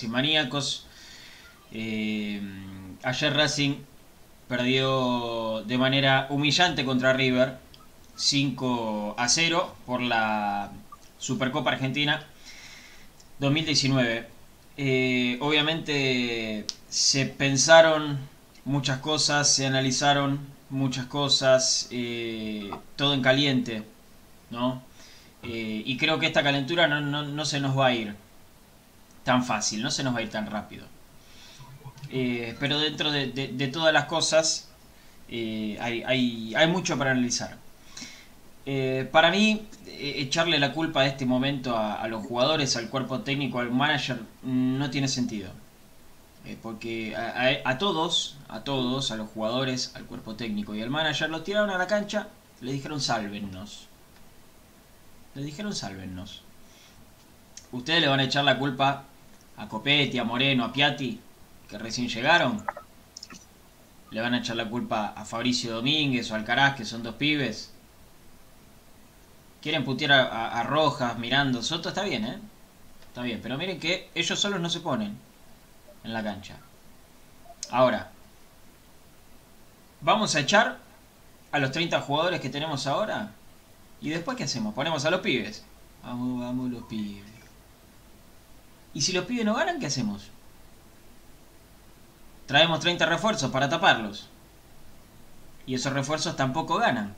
Racing Maníacos. Eh, ayer Racing perdió de manera humillante contra River 5 a 0 por la Supercopa Argentina 2019. Eh, obviamente se pensaron muchas cosas, se analizaron muchas cosas, eh, todo en caliente, ¿no? Y creo que esta calentura no, no- no se nos va a ir tan fácil, no se nos va a ir tan rápido. Eh, pero dentro de, todas las cosas eh, hay, mucho para analizar. Eh, para mí, echarle la culpa de este momento a, los jugadores, al cuerpo técnico, al manager, no tiene sentido. Porque a, a- a todos, a todos, a los jugadores, al cuerpo técnico y al manager, los tiraron a la cancha, le dijeron sálvennos. Le dijeron sálvennos. ¿Ustedes le van a echar la culpa a Copetti, a Moreno, a Piatti, que recién llegaron? ¿Le van a echar la culpa a Fabricio Domínguez o Alcaraz, que son dos pibes? ¿Quieren putear a, a- a Rojas, Mirando, Soto? Está bien, ¿eh? Está bien, pero miren que ellos solos no se ponen en la cancha. Ahora, ¿vamos a echar a los 30 jugadores que tenemos ahora? ¿Y después qué hacemos? Ponemos a los pibes. Vamos, vamos los pibes. ¿Y si los pibes no ganan, qué hacemos? Traemos 30 refuerzos para taparlos. Y esos refuerzos tampoco ganan.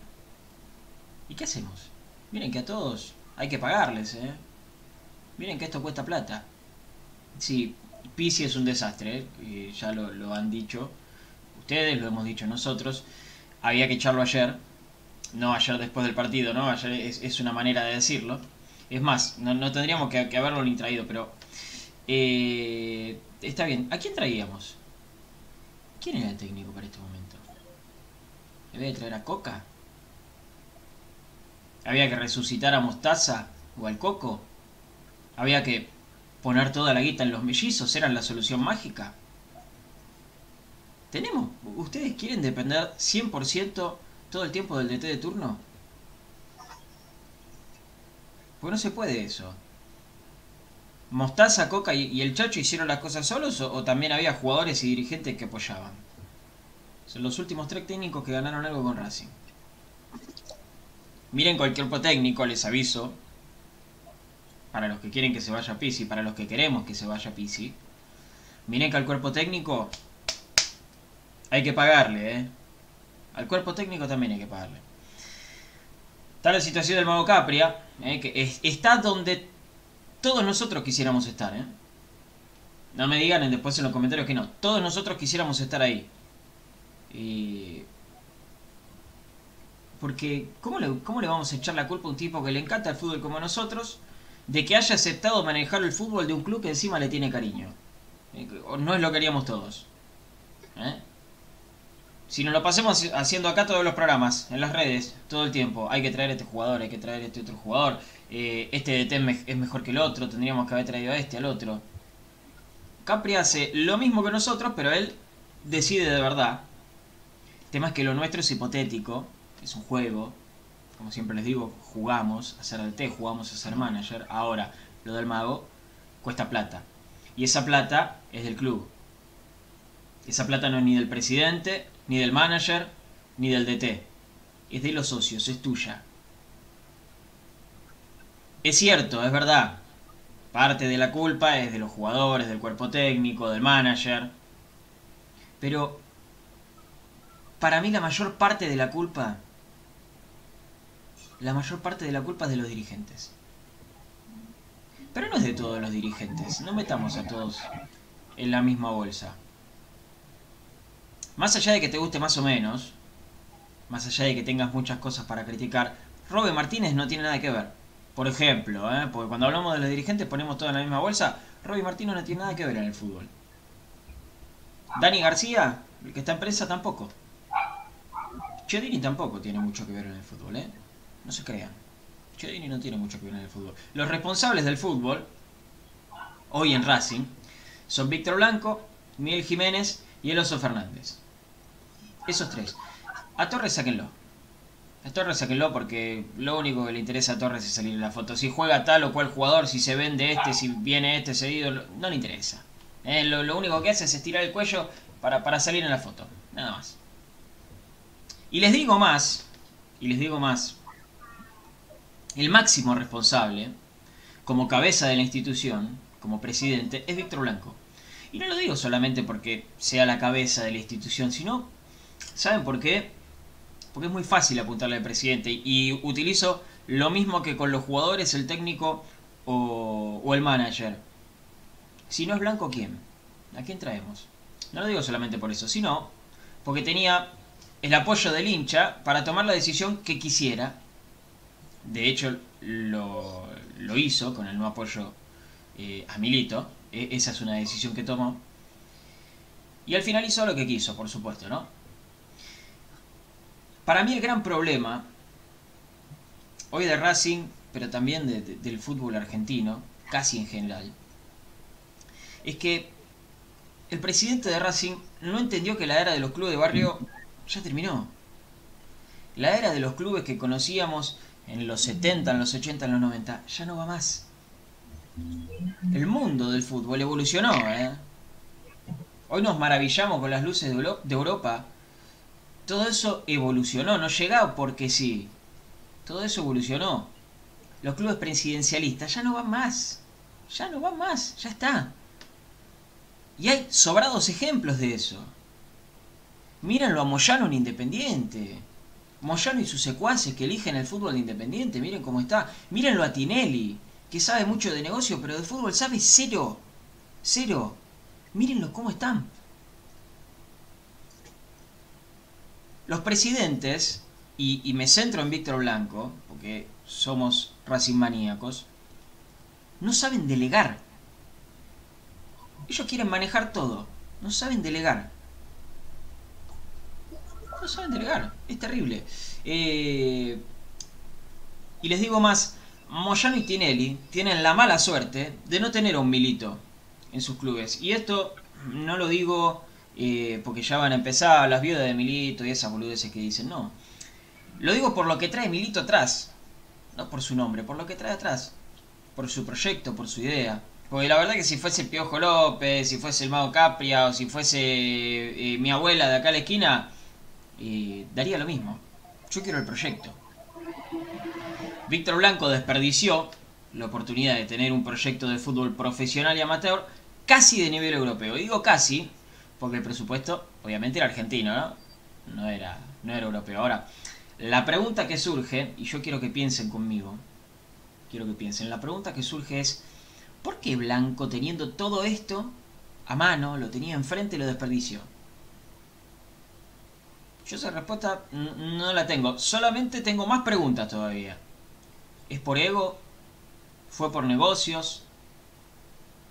¿Y qué hacemos? Miren que a todos hay que pagarles, ¿eh? Miren que esto cuesta plata. Sí, Pisi es un desastre, ¿eh? Ya lo, han dicho ustedes, lo hemos dicho nosotros. Había que echarlo ayer, no ayer después del partido, ¿no? Ayer es, una manera de decirlo. Es más, no, no tendríamos que, que haberlo ni traído, pero eh, está bien. ¿A quién traíamos? ¿Quién era el técnico para este momento? ¿Debe traer a Coca? ¿Había que resucitar a Mostaza o al Coco? ¿Había que poner toda la guita en los mellizos? ¿Eran la solución mágica? ¿Tenemos? ¿Ustedes quieren depender 100% todo el tiempo del DT de turno? Pues no se puede eso. ¿Mostaza, Coca y, el Chacho hicieron las cosas solos o, también había jugadores y dirigentes que apoyaban? Son los últimos tres técnicos que ganaron algo con Racing. Miren cualquier cuerpo técnico, les aviso. Para los que quieren que se vaya Pisi, para los que queremos que se vaya Pisi. Miren que al cuerpo técnico hay que pagarle, ¿eh? Al cuerpo técnico también hay que pagarle. Está la situación del Mago Capria, ¿eh? que es- está donde todos nosotros quisiéramos estar, ¿eh? No me digan después en los comentarios que no. Todos nosotros quisiéramos estar ahí. Y... Porque, ¿cómo le, ¿cómo le vamos a echar la culpa a un tipo que le encanta el fútbol como nosotros de que haya aceptado manejar el fútbol de un club que encima le tiene cariño? Eh, No es lo que haríamos todos. ¿Eh? Si nos lo pasemos haciendo acá todos los programas, en las redes, todo el tiempo, hay que traer a este jugador, hay que traer a este otro jugador, eh, este DT es me- es mejor que el otro, tendríamos que haber traído a este, al otro. Capri hace lo mismo que nosotros, pero él decide de verdad. El tema es que lo nuestro es hipotético, es un juego. Como siempre les digo, jugamos a ser DT, jugamos a ser manager. Ahora, lo del mago cuesta plata. Y esa plata es del club. Esa plata no es ni del presidente, ni del manager, ni del DT. es de los socios, es tuya. Es cierto, es verdad. Parte de la culpa es de los jugadores, del cuerpo técnico, del manager. Pero para mí la mayor parte de la culpa, la mayor parte de la culpa es de los dirigentes. Pero no es de todos los dirigentes, no metamos a todos en la misma bolsa. Más allá de que te guste más o menos, más allá de que tengas muchas cosas para criticar, Robe Martínez no tiene nada que ver. Por ejemplo, ¿eh? porque cuando hablamos de los dirigentes ponemos todo en la misma bolsa, Robe Martínez no tiene nada que ver en el fútbol. Dani García, el que está en prensa, tampoco. Chedini tampoco tiene mucho que ver en el fútbol, ¿eh? No se crean. Chedini no tiene mucho que ver en el fútbol. Los responsables del fútbol, hoy en Racing, son Víctor Blanco, Miguel Jiménez y el Oso Fernández. Esos tres. A Torres sáquenlo. A Torres sáquenlo porque lo único que le interesa a Torres es salir en la foto. Si juega tal o cual jugador, si se vende este, si viene este seguido, no le interesa. Eh, lo, único que hace es estirar el cuello para, para salir en la foto. Nada más. Y les digo más, y les digo más, el máximo responsable, como cabeza de la institución, como presidente, es Víctor Blanco. Y no lo digo solamente porque sea la cabeza de la institución, sino, ¿saben por qué? Porque es muy fácil apuntarle al presidente y utilizo lo mismo que con los jugadores, el técnico o, el manager. Si no es Blanco, ¿quién? ¿A quién traemos? No lo digo solamente por eso, sino porque tenía el apoyo del hincha para tomar la decisión que quisiera. De hecho, lo, lo hizo con el no apoyo eh, a Milito. E, esa es una decisión que tomó. Y al final hizo lo que quiso, por supuesto, ¿no? Para mí el gran problema, hoy de Racing, pero también del fútbol argentino, casi en general, es que el presidente de Racing no entendió que la era de los clubes de barrio ya terminó. La era de los clubes que conocíamos en los 70, en los 80, en los 90, ya no va más. El mundo del fútbol evolucionó, ¿eh? Hoy nos maravillamos con las luces de Europa. Todo eso evolucionó, no llegado porque sí. Todo eso evolucionó. Los clubes presidencialistas ya no van más. Ya no van más, ya está. Y hay sobrados ejemplos de eso. Mírenlo a Moyano en Independiente. Moyano y sus secuaces que eligen el fútbol de Independiente, miren cómo está. Mírenlo a Tinelli que sabe mucho de negocio, pero de fútbol sabe cero. Cero. Mírenlo cómo están. Los presidentes, y, me centro en Víctor Blanco, porque somos racing maníacos, no saben delegar. Ellos quieren manejar todo. No saben delegar. No saben delegar. Es terrible. Eh, y les digo más, Moyano y Tinelli tienen la mala suerte de no tener a un Milito en sus clubes. Y esto no lo digo eh, porque ya van a empezar las viudas de Milito y esas boludeces que dicen, no. Lo digo por lo que trae Milito atrás. No por su nombre, por lo que trae atrás. Por su proyecto, por su idea. Porque la verdad que si fuese Piojo López, si fuese el Mago Capria o si fuese eh, mi abuela de acá a la esquina, eh, daría lo mismo. Yo quiero el proyecto. Víctor Blanco desperdició la oportunidad de tener un proyecto de fútbol profesional y amateur casi de nivel europeo. digo casi porque el presupuesto obviamente era argentino, ¿no? No era, no era europeo. Ahora, la pregunta que surge, y yo quiero que piensen conmigo, quiero que piensen, la pregunta que surge es, ¿por qué Blanco teniendo todo esto a mano, lo tenía enfrente y lo desperdició? Yo esa respuesta no la tengo, solamente tengo más preguntas todavía. ¿Es por ego? ¿Fue por negocios?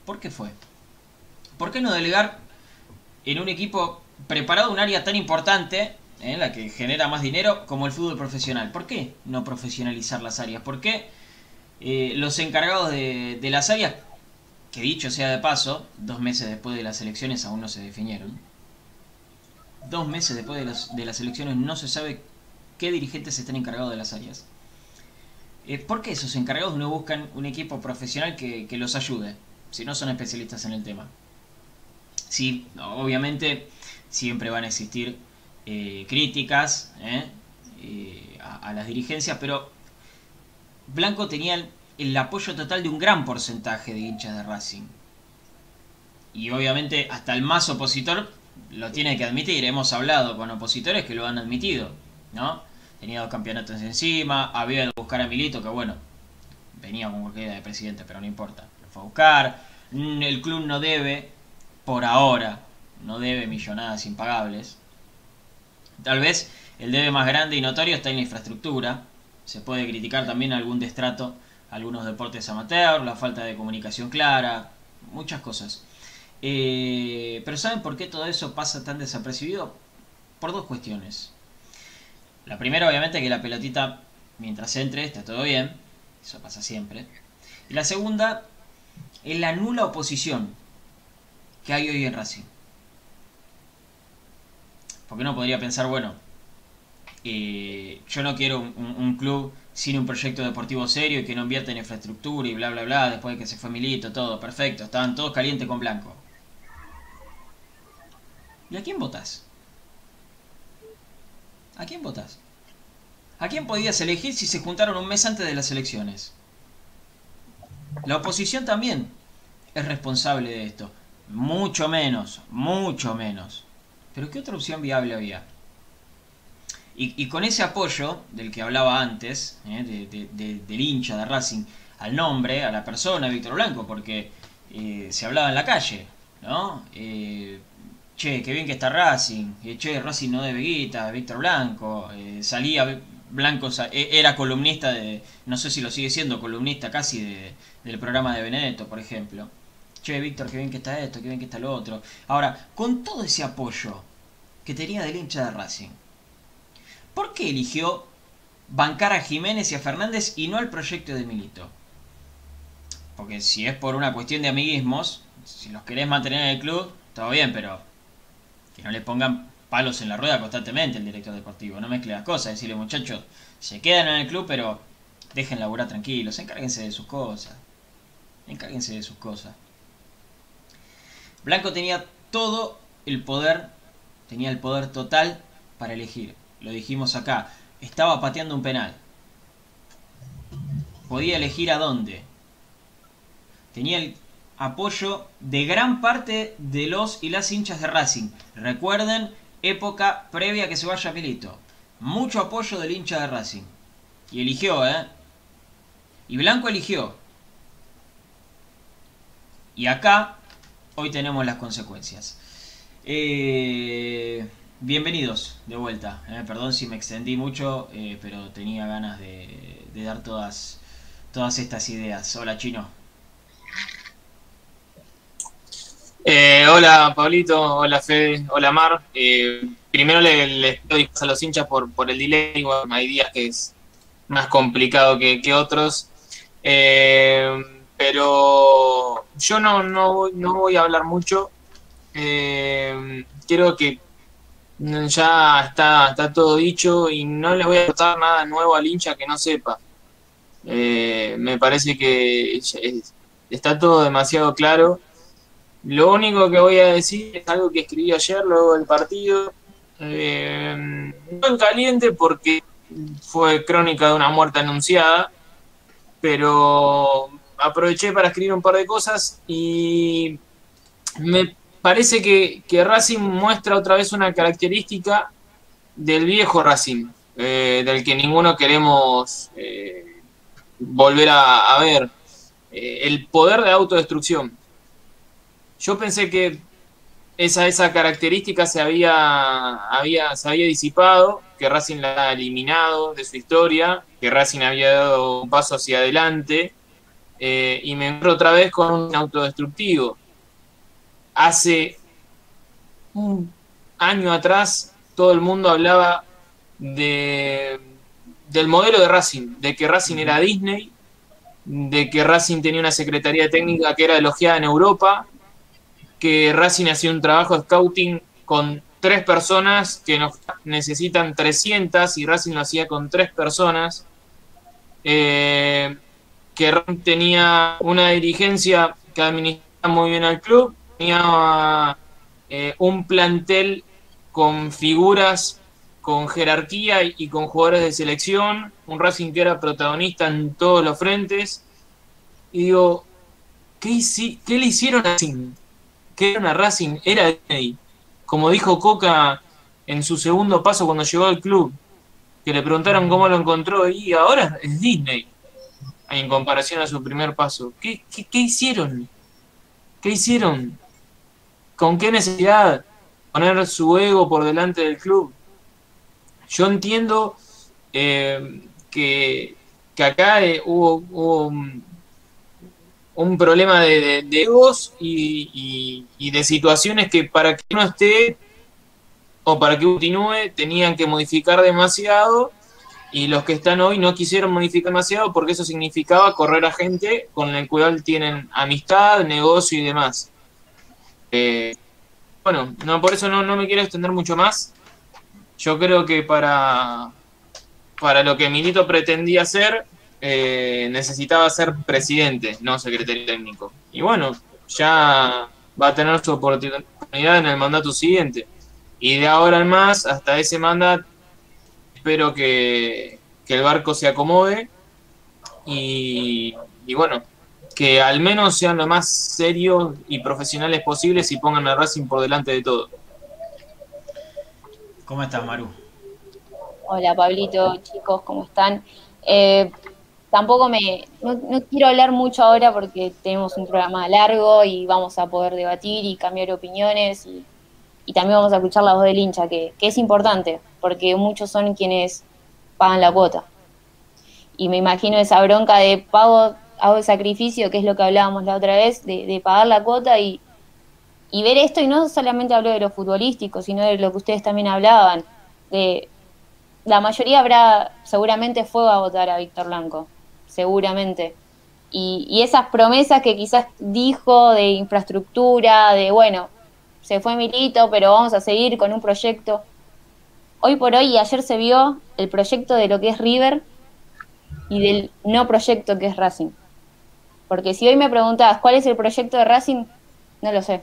¿Por qué fue? ¿Por qué no delegar en un equipo preparado un área tan importante, en la que genera más dinero, como el fútbol profesional? ¿Por qué no profesionalizar las áreas? ¿Por qué eh, los encargados de, las áreas, que dicho sea de paso, dos meses después de las elecciones aún no se definieron, dos meses después de las, elecciones no se sabe qué dirigentes están encargados de las áreas? Eh, ¿Por qué esos encargados no buscan un equipo profesional que, los ayude? Si no son especialistas en el tema. Sí, obviamente siempre van a existir eh, críticas ¿eh? a, las dirigencias, pero Blanco tenía el, apoyo total de un gran porcentaje de hinchas de Racing. Y obviamente hasta el más opositor lo tiene que admitir. Hemos hablado con opositores que lo han admitido, ¿no? Tenía dos campeonatos encima, había de buscar a Milito, que bueno, venía con cualquiera de presidente, pero no importa. Lo fue a buscar. El club no debe, por ahora, no debe millonadas impagables. Tal vez el debe más grande y notorio está en la infraestructura. Se puede criticar también algún destrato, algunos deportes amateur, la falta de comunicación clara, muchas cosas. Eh, pero ¿saben por qué todo eso pasa tan desapercibido? Por dos cuestiones. La primera, obviamente, que la pelotita, mientras entre, está todo bien. Eso pasa siempre. Y la segunda, es la nula oposición que hay hoy en Racing. Porque uno podría pensar, bueno, eh, yo no quiero un, club sin un proyecto deportivo serio y que no invierta en infraestructura y bla, bla, bla, después de que se fue Milito, todo, perfecto, estaban todos calientes con blanco. ¿Y a quién votas? ¿A quién votas? ¿A quién podías elegir si se juntaron un mes antes de las elecciones? La oposición también es responsable de esto. Mucho menos, mucho menos. Pero ¿qué otra opción viable había? Y, con ese apoyo del que hablaba antes, eh, del hincha de Racing, al nombre, a la persona, Víctor Blanco, porque eh, se hablaba en la calle, ¿no? Eh, che, qué bien que está Racing, che, Racing no debe guita, Víctor Blanco, salía Blanco, e, era columnista de, no sé si lo sigue siendo, columnista casi de, del programa de Benedetto, por ejemplo. Che, Víctor, qué bien que está esto, qué bien que está lo otro. Ahora, con todo ese apoyo que tenía del hincha de Racing, ¿por qué eligió bancar a Jiménez y a Fernández y no al proyecto de Milito? Porque si es por una cuestión de amiguismos, si los querés mantener en el club, todo bien, pero que no le pongan palos en la rueda constantemente el director deportivo. No mezcle las cosas, decirle muchachos, se quedan en el club, pero dejen laburar tranquilos, encárguense de sus cosas. Encárguense de sus cosas. Blanco tenía todo el poder, tenía el poder total para elegir. Lo dijimos acá, estaba pateando un penal. Podía elegir a dónde. Tenía el apoyo de gran parte de los y las hinchas de Racing. Recuerden, época previa a que se vaya Milito. Mucho apoyo del hincha de Racing. Y eligió, ¿eh? Y Blanco eligió. Y acá hoy tenemos las consecuencias. Eh, bienvenidos de vuelta. Eh, perdón si me extendí mucho, eh, pero tenía ganas de, dar todas, todas estas ideas. Hola, Chino. hola, Pablito. Hola, Fede. Hola, Mar. primero les pido disculpas a los hinchas por, por el delay. hay días que es más complicado que, que otros. Pero yo no, no, no voy a hablar mucho. Eh, creo que ya está, está todo dicho y no le voy a contar nada nuevo al hincha que no sepa. Eh, me parece que está todo demasiado claro. Lo único que voy a decir es algo que escribí ayer luego del partido. Eh, no en caliente porque fue crónica de una muerte anunciada, pero aproveché para escribir un par de cosas y me parece que, Racing muestra otra vez una característica del viejo Racing, eh, del que ninguno queremos eh, volver a, ver, eh, el poder de autodestrucción. Yo pensé que esa, esa característica se había, había, se había disipado, que Racing la había eliminado de su historia, que Racing había dado un paso hacia adelante eh, y me encuentro otra vez con un autodestructivo. Hace un año atrás todo el mundo hablaba de, del modelo de Racing, de que Racing era Disney, de que Racing tenía una secretaría técnica que era elogiada en Europa, que Racing hacía un trabajo de scouting con tres personas que necesitan 300 y Racing lo hacía con tres personas. Eh, que tenía una dirigencia que administraba muy bien al club, tenía eh, un plantel con figuras con jerarquía y con jugadores de selección, un Racing que era protagonista en todos los frentes. Y digo, ¿qué, qué le hicieron a Racing? ¿Qué era una Racing? Era Disney. Como dijo Coca en su segundo paso cuando llegó al club, que le preguntaron cómo lo encontró y ahora es Disney en comparación a su primer paso. ¿Qué, qué, hicieron? ¿Qué hicieron? ¿Con qué necesidad? Poner su ego por delante del club. Yo entiendo eh, que, acá eh, hubo, un, problema de, egos y, y, de situaciones que para que uno esté o para que continúe tenían que modificar demasiado y los que están hoy no quisieron modificar demasiado porque eso significaba correr a gente con la cual tienen amistad, negocio y demás. Eh, bueno, no, por eso no, me quiero extender mucho más. Yo creo que para, para lo que Milito pretendía ser, eh, necesitaba ser presidente, no secretario técnico. Y bueno, ya va a tener su oportunidad en el mandato siguiente. Y de ahora en más, hasta ese mandato, espero que, el barco se acomode y, bueno, que al menos sean lo más serios y profesionales posibles y pongan a Racing por delante de todo. ¿Cómo estás, Maru? Hola, Pablito, chicos, ¿cómo están? Eh, tampoco me. No, no, quiero hablar mucho ahora porque tenemos un programa largo y vamos a poder debatir y cambiar opiniones y y también vamos a escuchar la voz del hincha, que, es importante, porque muchos son quienes pagan la cuota. Y me imagino esa bronca de pago, hago el sacrificio, que es lo que hablábamos la otra vez, de, pagar la cuota y, ver esto, y no solamente hablo de lo futbolístico, sino de lo que ustedes también hablaban, de la mayoría habrá, seguramente fue a votar a Víctor Blanco, seguramente. Y, y esas promesas que quizás dijo de infraestructura, de, bueno, se fue Milito, pero vamos a seguir con un proyecto. Hoy por hoy y ayer se vio el proyecto de lo que es River y del no proyecto que es Racing. Porque si hoy me preguntabas cuál es el proyecto de Racing, no lo sé.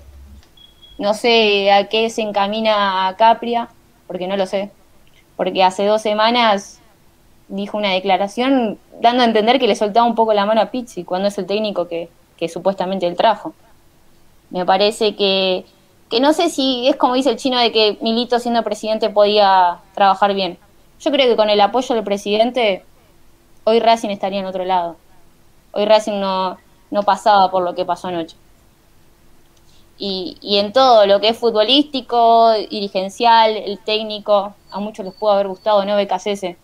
No sé a qué se encamina Capria, porque no lo sé. Porque hace dos semanas dijo una declaración dando a entender que le soltaba un poco la mano a Pizzi cuando es el técnico que, que supuestamente él trajo. Me parece que que no sé si es como dice el chino de que Milito siendo presidente podía trabajar bien. Yo creo que con el apoyo del presidente, hoy Racing estaría en otro lado. Hoy Racing no, no pasaba por lo que pasó anoche. Y, y en todo lo que es futbolístico, dirigencial, el técnico, a muchos les pudo haber gustado no BKCS,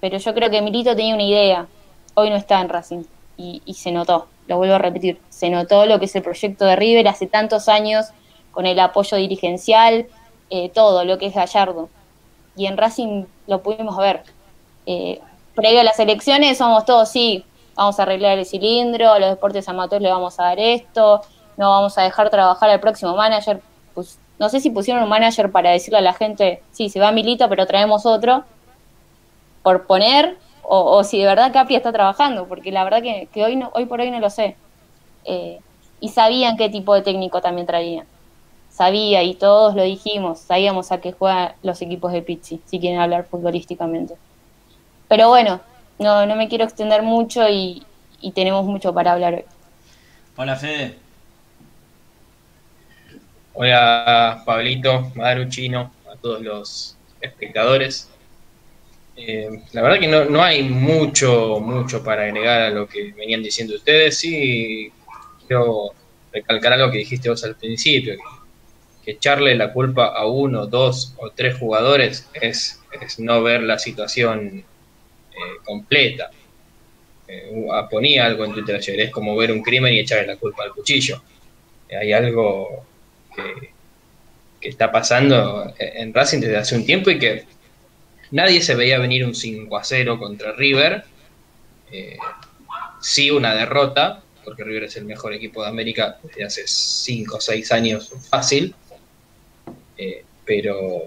pero yo creo que Milito tenía una idea. Hoy no está en Racing y, y se notó, lo vuelvo a repetir, se notó lo que es el proyecto de River hace tantos años con el apoyo dirigencial, eh, todo lo que es Gallardo. Y en Racing lo pudimos ver. Eh, previo a las elecciones somos todos, sí, vamos a arreglar el cilindro, a los deportes amateurs le vamos a dar esto, no vamos a dejar trabajar al próximo manager. Pues, no sé si pusieron un manager para decirle a la gente, sí, se va Milito, pero traemos otro, por poner, o, si de verdad Capri está trabajando, porque la verdad que, hoy, no, hoy por hoy no lo sé. Eh, y sabían qué tipo de técnico también traían sabía y todos lo dijimos, sabíamos a qué juegan los equipos de Pizzi, si quieren hablar futbolísticamente. Pero bueno, no, no me quiero extender mucho y, tenemos mucho para hablar hoy. Hola Fede. Hola Pablito, Maru Chino, a todos los espectadores. Eh, la verdad que no, no, hay mucho, mucho para agregar a lo que venían diciendo ustedes. Sí, quiero recalcar algo que dijiste vos al principio, que echarle la culpa a uno, dos o tres jugadores es, no ver la situación eh, completa. Eh, ponía algo en Twitter ayer, es como ver un crimen y echarle la culpa al cuchillo. hay algo que, está pasando en Racing desde hace un tiempo y que nadie se veía venir un 5 a 0 contra River. Eh, sí una derrota, porque River es el mejor equipo de América desde hace 5 o 6 años fácil. Eh, pero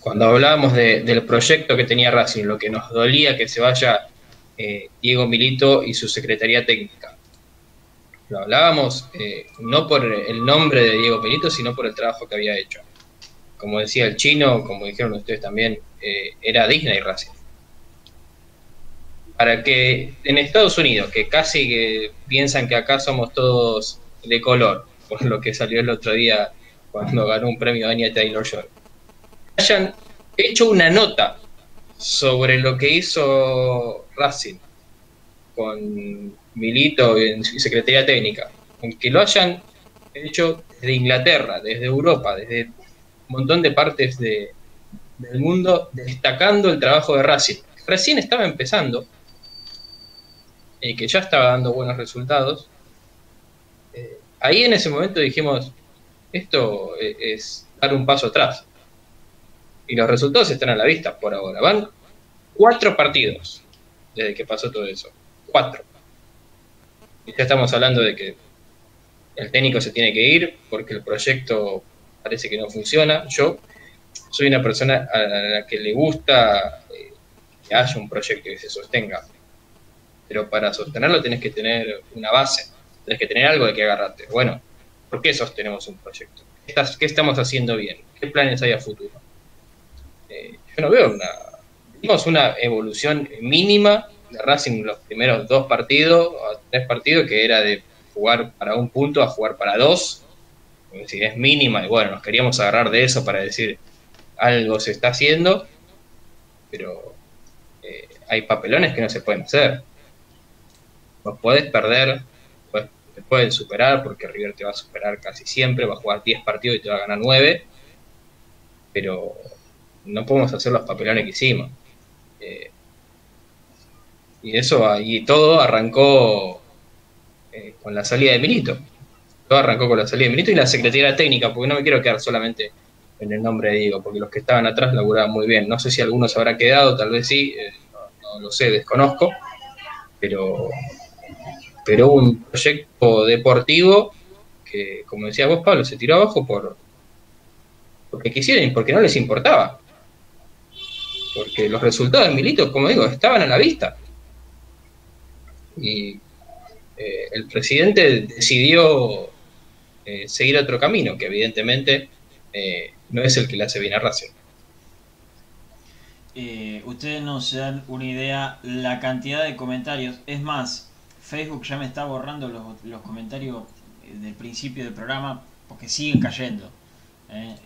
cuando hablábamos del proyecto que tenía Racing, lo que nos dolía que se vaya eh, Diego Milito y su secretaría técnica. Lo hablábamos eh, no por el nombre de Diego Milito, sino por el trabajo que había hecho. como decía el chino, como dijeron ustedes también, era Disney Racing. Para que en Estados Unidos, que casi que piensan que acá somos todos de color, por lo que salió el otro día cuando ganó un premio Anya Taylor Joy, hayan hecho una nota sobre lo que hizo Racing con Milito en Secretaría Técnica, aunque lo hayan hecho desde Inglaterra, desde Europa, desde un montón de partes de, del mundo, destacando el trabajo de Racing. Recién estaba empezando, y que ya estaba dando buenos resultados. Eh, ahí en ese momento dijimos, esto e-, es dar un paso atrás. Y los resultados están a la vista por ahora. Van cuatro partidos desde que pasó todo eso. Cuatro. Y ya estamos hablando de que el técnico se tiene que ir porque el proyecto parece que no funciona. Yo soy una persona a la que le gusta eh, que haya un proyecto que se sostenga. Pero para sostenerlo tienes que tener una base, tienes que tener algo de que agarrarte. Bueno, ¿por qué sostenemos un proyecto? ¿Qué estamos haciendo bien? ¿Qué planes hay a futuro? Eh, yo no veo una... Vimos una evolución mínima de Racing los primeros dos partidos, o tres partidos, que era de jugar para un punto a jugar para dos. Es es mínima y bueno, nos queríamos agarrar de eso para decir algo se está haciendo, pero eh, hay papelones que no se pueden hacer. Los puedes perder, pueden superar, porque River te va a superar casi siempre, va a jugar 10 partidos y te va a ganar 9, pero no podemos hacer los papelones que hicimos. Eh, y eso, y todo arrancó eh, con la salida de Milito. Todo arrancó con la salida de Milito y la Secretaría Técnica, porque no me quiero quedar solamente en el nombre de Diego, porque los que estaban atrás laburaban muy bien. No sé si algunos habrá quedado, tal vez sí, eh, no, lo sé, desconozco, pero, pero un proyecto deportivo que, como decía vos, Pablo, se tiró abajo por porque quisieron y porque no les importaba. Porque los resultados de Milito, como digo, estaban a la vista. Y eh, el presidente decidió eh, seguir otro camino, que evidentemente eh, no es el que le hace bien a Racing. ustedes no se dan una idea la cantidad de comentarios. Es más, Facebook ya me está borrando los, comentarios del principio del programa porque siguen cayendo.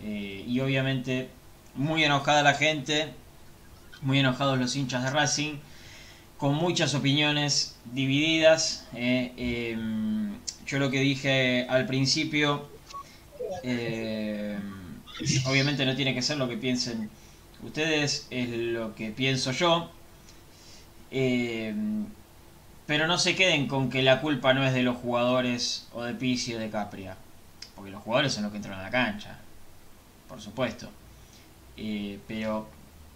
y obviamente muy enojada la gente, muy enojados los hinchas de Racing con muchas opiniones divididas. Eh, em, yo lo que dije al principio, eh, obviamente no tiene que ser lo que piensen ustedes, es lo que pienso yo. Pero no se queden con que la culpa no es de los jugadores o de Pizzi o de Capria. Porque los jugadores son los que entran a la cancha. Por supuesto. Eh, pero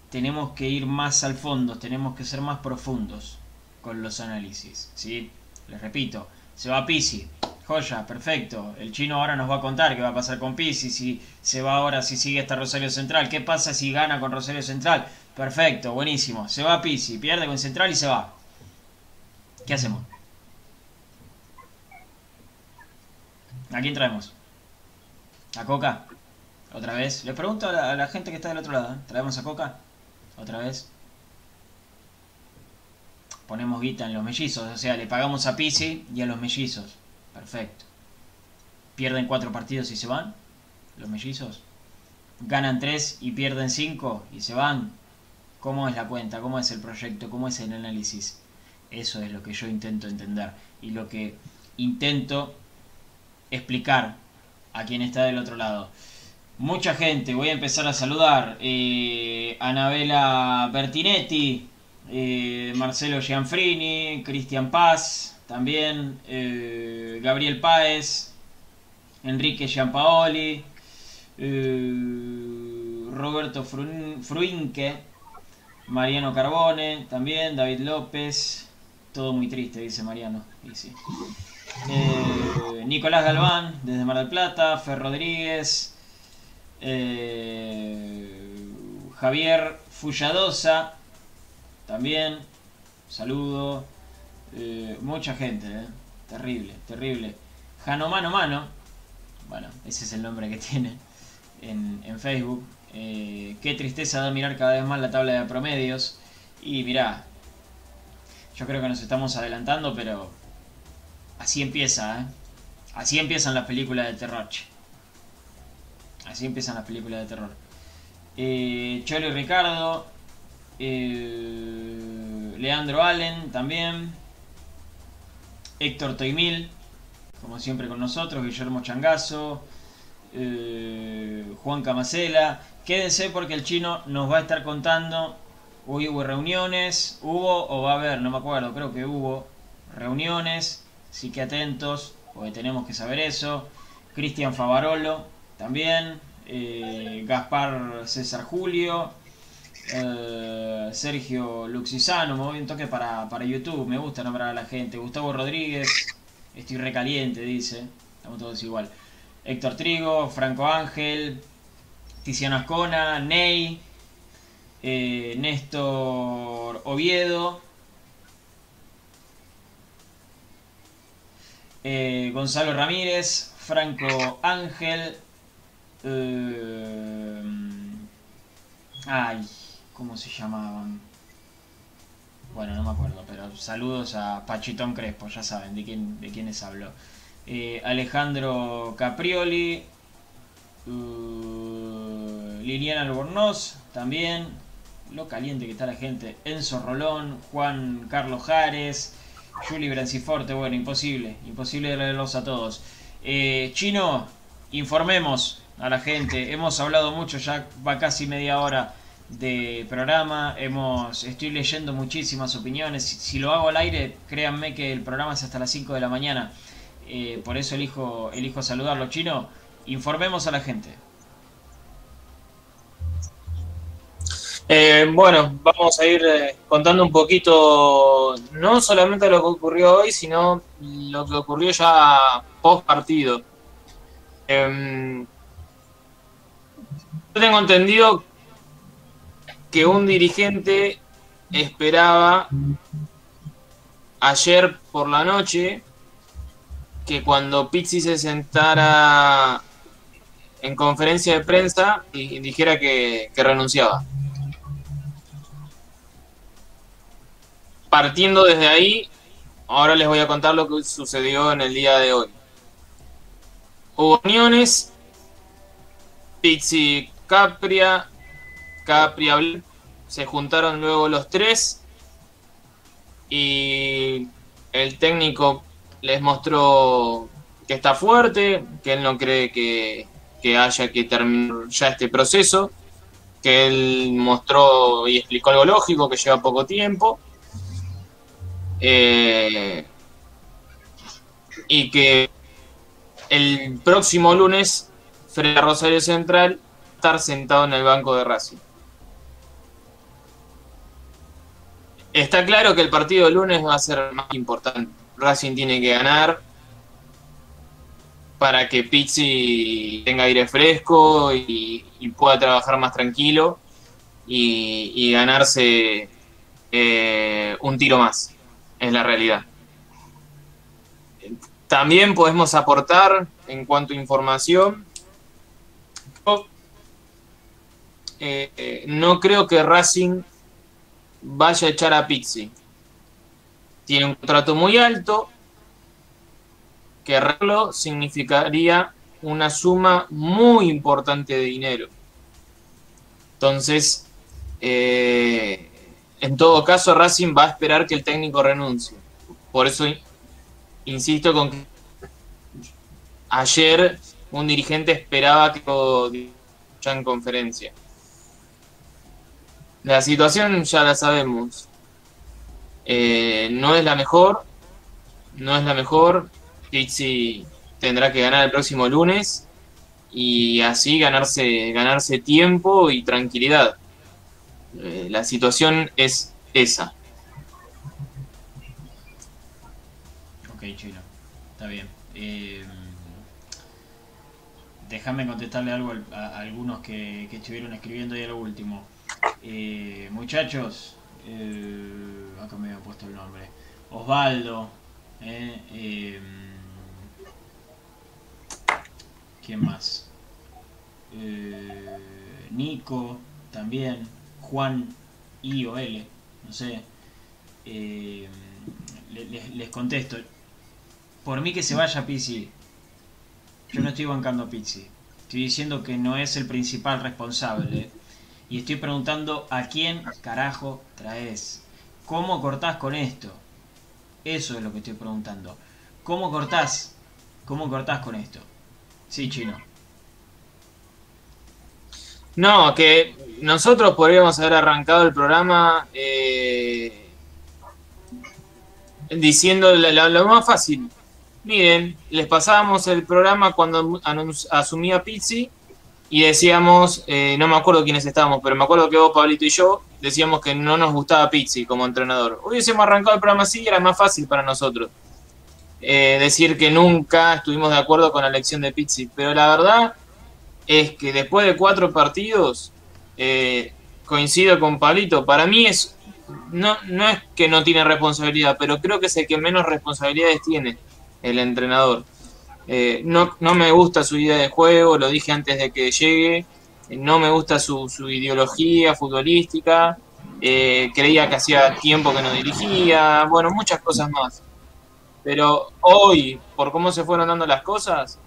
tenemos que ir más al fondo, tenemos que ser más profundos con los análisis. ¿sí? Les repito, se va Pisi, joya, perfecto. El chino ahora nos va a contar qué va a pasar con Pisi, si se va ahora, si sigue hasta Rosario Central. ¿Qué pasa si gana con Rosario Central? Perfecto, buenísimo. Se va Pisi, pierde con Central y se va. ¿Qué hacemos? ¿A quién traemos? ¿A Coca? ¿Otra vez? Les pregunto a la, gente que está del otro lado. ¿eh? ¿Traemos a Coca? otra vez. Ponemos guita en los mellizos, o sea, le pagamos a Pisi y a los mellizos. Perfecto. Pierden cuatro partidos y se van, los mellizos. Ganan tres y pierden cinco y se van. ¿Cómo es la cuenta? ¿Cómo es el proyecto? ¿Cómo es el análisis? Eso es lo que yo intento entender y lo que intento explicar a quien está del otro lado. Mucha gente, voy a empezar a saludar. Eh, Anabela Bertinetti, eh, Marcelo Gianfrini, Cristian Paz, también eh, Gabriel Páez, Enrique Giampaoli, Roberto Fruinque, Mariano Carbone, también David López. Todo muy triste, dice Mariano. Nicolás Galván, desde Mar del Plata, Fer Rodríguez. Eh, Javier Fulladosa, también, saludo. Eh, mucha gente, eh. terrible, terrible. Jano Mano Mano, bueno, ese es el nombre que tiene. en, en Facebook. Eh, qué tristeza da mirar cada vez más la tabla de promedios. Y mirá, yo creo que nos estamos adelantando, pero así empieza, ¿eh? Así empiezan las películas de terror. Así empiezan las películas de terror. Eh, Cholo y Ricardo. eh, Leandro Allen también. Héctor Toimil, como siempre con nosotros. Guillermo Changazo. eh, Juan Camacela. Quédense porque el chino nos va a estar contando. Hoy hubo reuniones. Hubo o va a haber, no me acuerdo, creo que hubo reuniones. Así que atentos, porque tenemos que saber eso. Cristian Favarolo también. eh, Gaspar César Julio. eh, Sergio Luxisano, me voy un toque para, para YouTube, me gusta nombrar a la gente. Gustavo Rodríguez, estoy recaliente, dice. Estamos todos igual. Héctor Trigo, Franco Ángel, Tiziano Ascona, Ney, eh, Néstor Oviedo, eh, Gonzalo Ramírez, Franco Ángel, eh, ay, ¿cómo se llamaban? Bueno, no me acuerdo, pero saludos a Pachitón Crespo, ya saben de quién de quiénes hablo. Alejandro Caprioli, Liliana Albornoz, también. Lo caliente que está la gente. Enzo Rolón, Juan Carlos Jares, Juli Branciforte. Bueno, imposible, imposible leerlos a todos. Eh, Chino, informemos a la gente. Hemos hablado mucho, ya va casi media hora de programa. Estoy leyendo muchísimas opiniones. Si, si lo hago al aire, créanme que el programa es hasta las 5 de la mañana. Eh, por eso elijo, elijo saludarlo. Chino, informemos a la gente. Eh, bueno, vamos a ir eh, contando un poquito, no solamente lo que ocurrió hoy, sino lo que ocurrió ya post partido. Em, yo tengo entendido que un dirigente esperaba ayer por la noche que cuando Pizzi se sentara en conferencia de prensa y dijera que, que renunciaba. Partiendo desde ahí, ahora les voy a contar lo que sucedió en el día de hoy. Uniones, Pizzi Capria, Capria se juntaron luego los tres y el técnico les mostró que está fuerte, que él no cree que, que haya que terminar ya este proceso, que él mostró y explicó algo lógico, que lleva poco tiempo eh, y que el próximo lunes frente Rosario Central estar sentado en el banco de Racing. Está claro que el partido de lunes va a ser más importante. Racing tiene que ganar para que Pizzi tenga aire fresco y, pueda trabajar más tranquilo y, y ganarse eh, un tiro más es la realidad. También podemos aportar en cuanto a información. Eh, eh, no creo que Racing vaya a echar a Pizzi. Tiene un contrato muy alto. Que arreglo significaría una suma muy importante de dinero. Entonces, eh, en todo caso, Racing va a esperar que el técnico renuncie. Por eso insisto con que ayer un dirigente esperaba que lo en conferencia. La situación ya la sabemos. Eh, no es la mejor. No es la mejor. Pizzi tendrá que ganar el próximo lunes y así ganarse, ganarse tiempo y tranquilidad. Eh, la situación es esa. Ok, Chilo. Está bien. Eh, déjame contestarle algo al- a, algunos que, que estuvieron escribiendo ahí a lo último. Eh, muchachos, eh, acá me había puesto el nombre. Osvaldo. eh, eh, ¿Quién más? Nico también, Juan I o L, no sé. Eh, le- les, les contesto. Por mí que se vaya Pizzi. Yo no estoy bancando a Pizzi. Estoy diciendo que no es el principal responsable. Y estoy preguntando a quién carajo traes. ¿Cómo cortás con esto? Eso es lo que estoy preguntando. ¿Cómo cortás? ¿Cómo cortás con esto? Sí, chino. No, que nosotros podríamos haber arrancado el programa eh, diciendo la- lo más fácil. Miren, les pasábamos el programa cuando asumía Pizzi y decíamos, eh, no me acuerdo quiénes estábamos, pero me acuerdo que vos, Pablito y yo decíamos que no nos gustaba Pizzi como entrenador. Hubiésemos arrancado el programa así y era más fácil para nosotros. Eh, decir que nunca estuvimos de acuerdo con la elección de Pizzi, pero la verdad es que después de cuatro partidos, eh, coincido con Pablito, para mí es no, no es que no tiene responsabilidad, pero creo que es el que menos responsabilidades tiene el entrenador. Eh, no, no me gusta su idea de juego, lo dije antes de que llegue, no me gusta su, su ideología futbolística, eh, creía que hacía tiempo que no dirigía, bueno, muchas cosas más. Pero hoy, por cómo se fueron dando las cosas,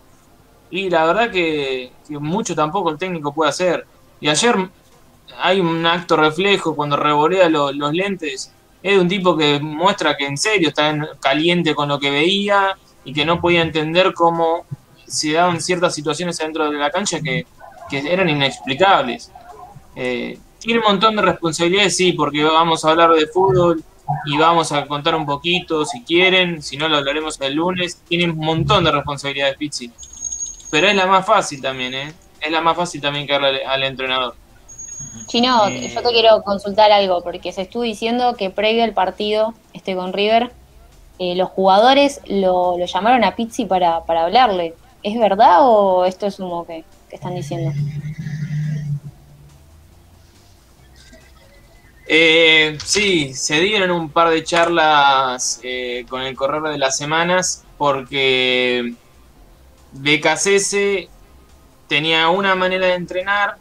y la verdad que, mucho tampoco el técnico puede hacer. Y ayer hay un acto reflejo cuando revolea lo- los lentes. Es de un tipo que muestra que en serio está en- caliente con lo que veía y que no podía entender cómo se daban ciertas situaciones dentro de la cancha que, que eran inexplicables. Eh, tiene un montón de responsabilidades, sí, porque vamos a hablar de fútbol y vamos a contar un poquito si quieren, si no lo hablaremos el lunes. Tiene un montón de responsabilidades, Pizzi. Pero es la más fácil también, ¿eh? Es la más fácil también que al, al entrenador. Chino, Eh. yo te quiero consultar algo, porque se estuvo diciendo que previo al partido este con River, eh, los jugadores lo, lo llamaron a Pizzi para, para hablarle. ¿Es verdad o esto es humo que, que están diciendo? Eh, sí, se dieron un par de charlas eh, con el correr de las semanas porque BKCS tenía una manera de entrenar,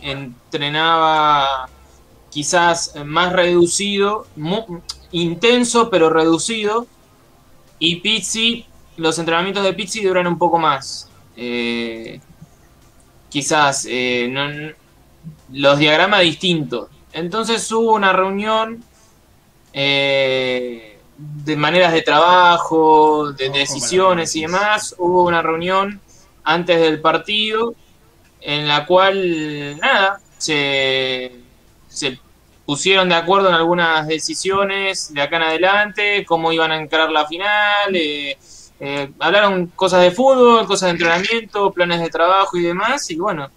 entrenaba quizás más reducido, intenso pero reducido, y Pizzi, los entrenamientos de Pizzi duran un poco más. Eh, quizás eh, no- los diagramas distintos. Entonces hubo una reunión eh, de maneras de trabajo, de decisiones y demás. Hubo una reunión antes del partido en la cual, nada, se, se pusieron de acuerdo en algunas decisiones de acá en adelante, cómo iban a encarar la final. eh, eh, hablaron cosas de fútbol, cosas de entrenamiento, planes de trabajo y demás. Y bueno,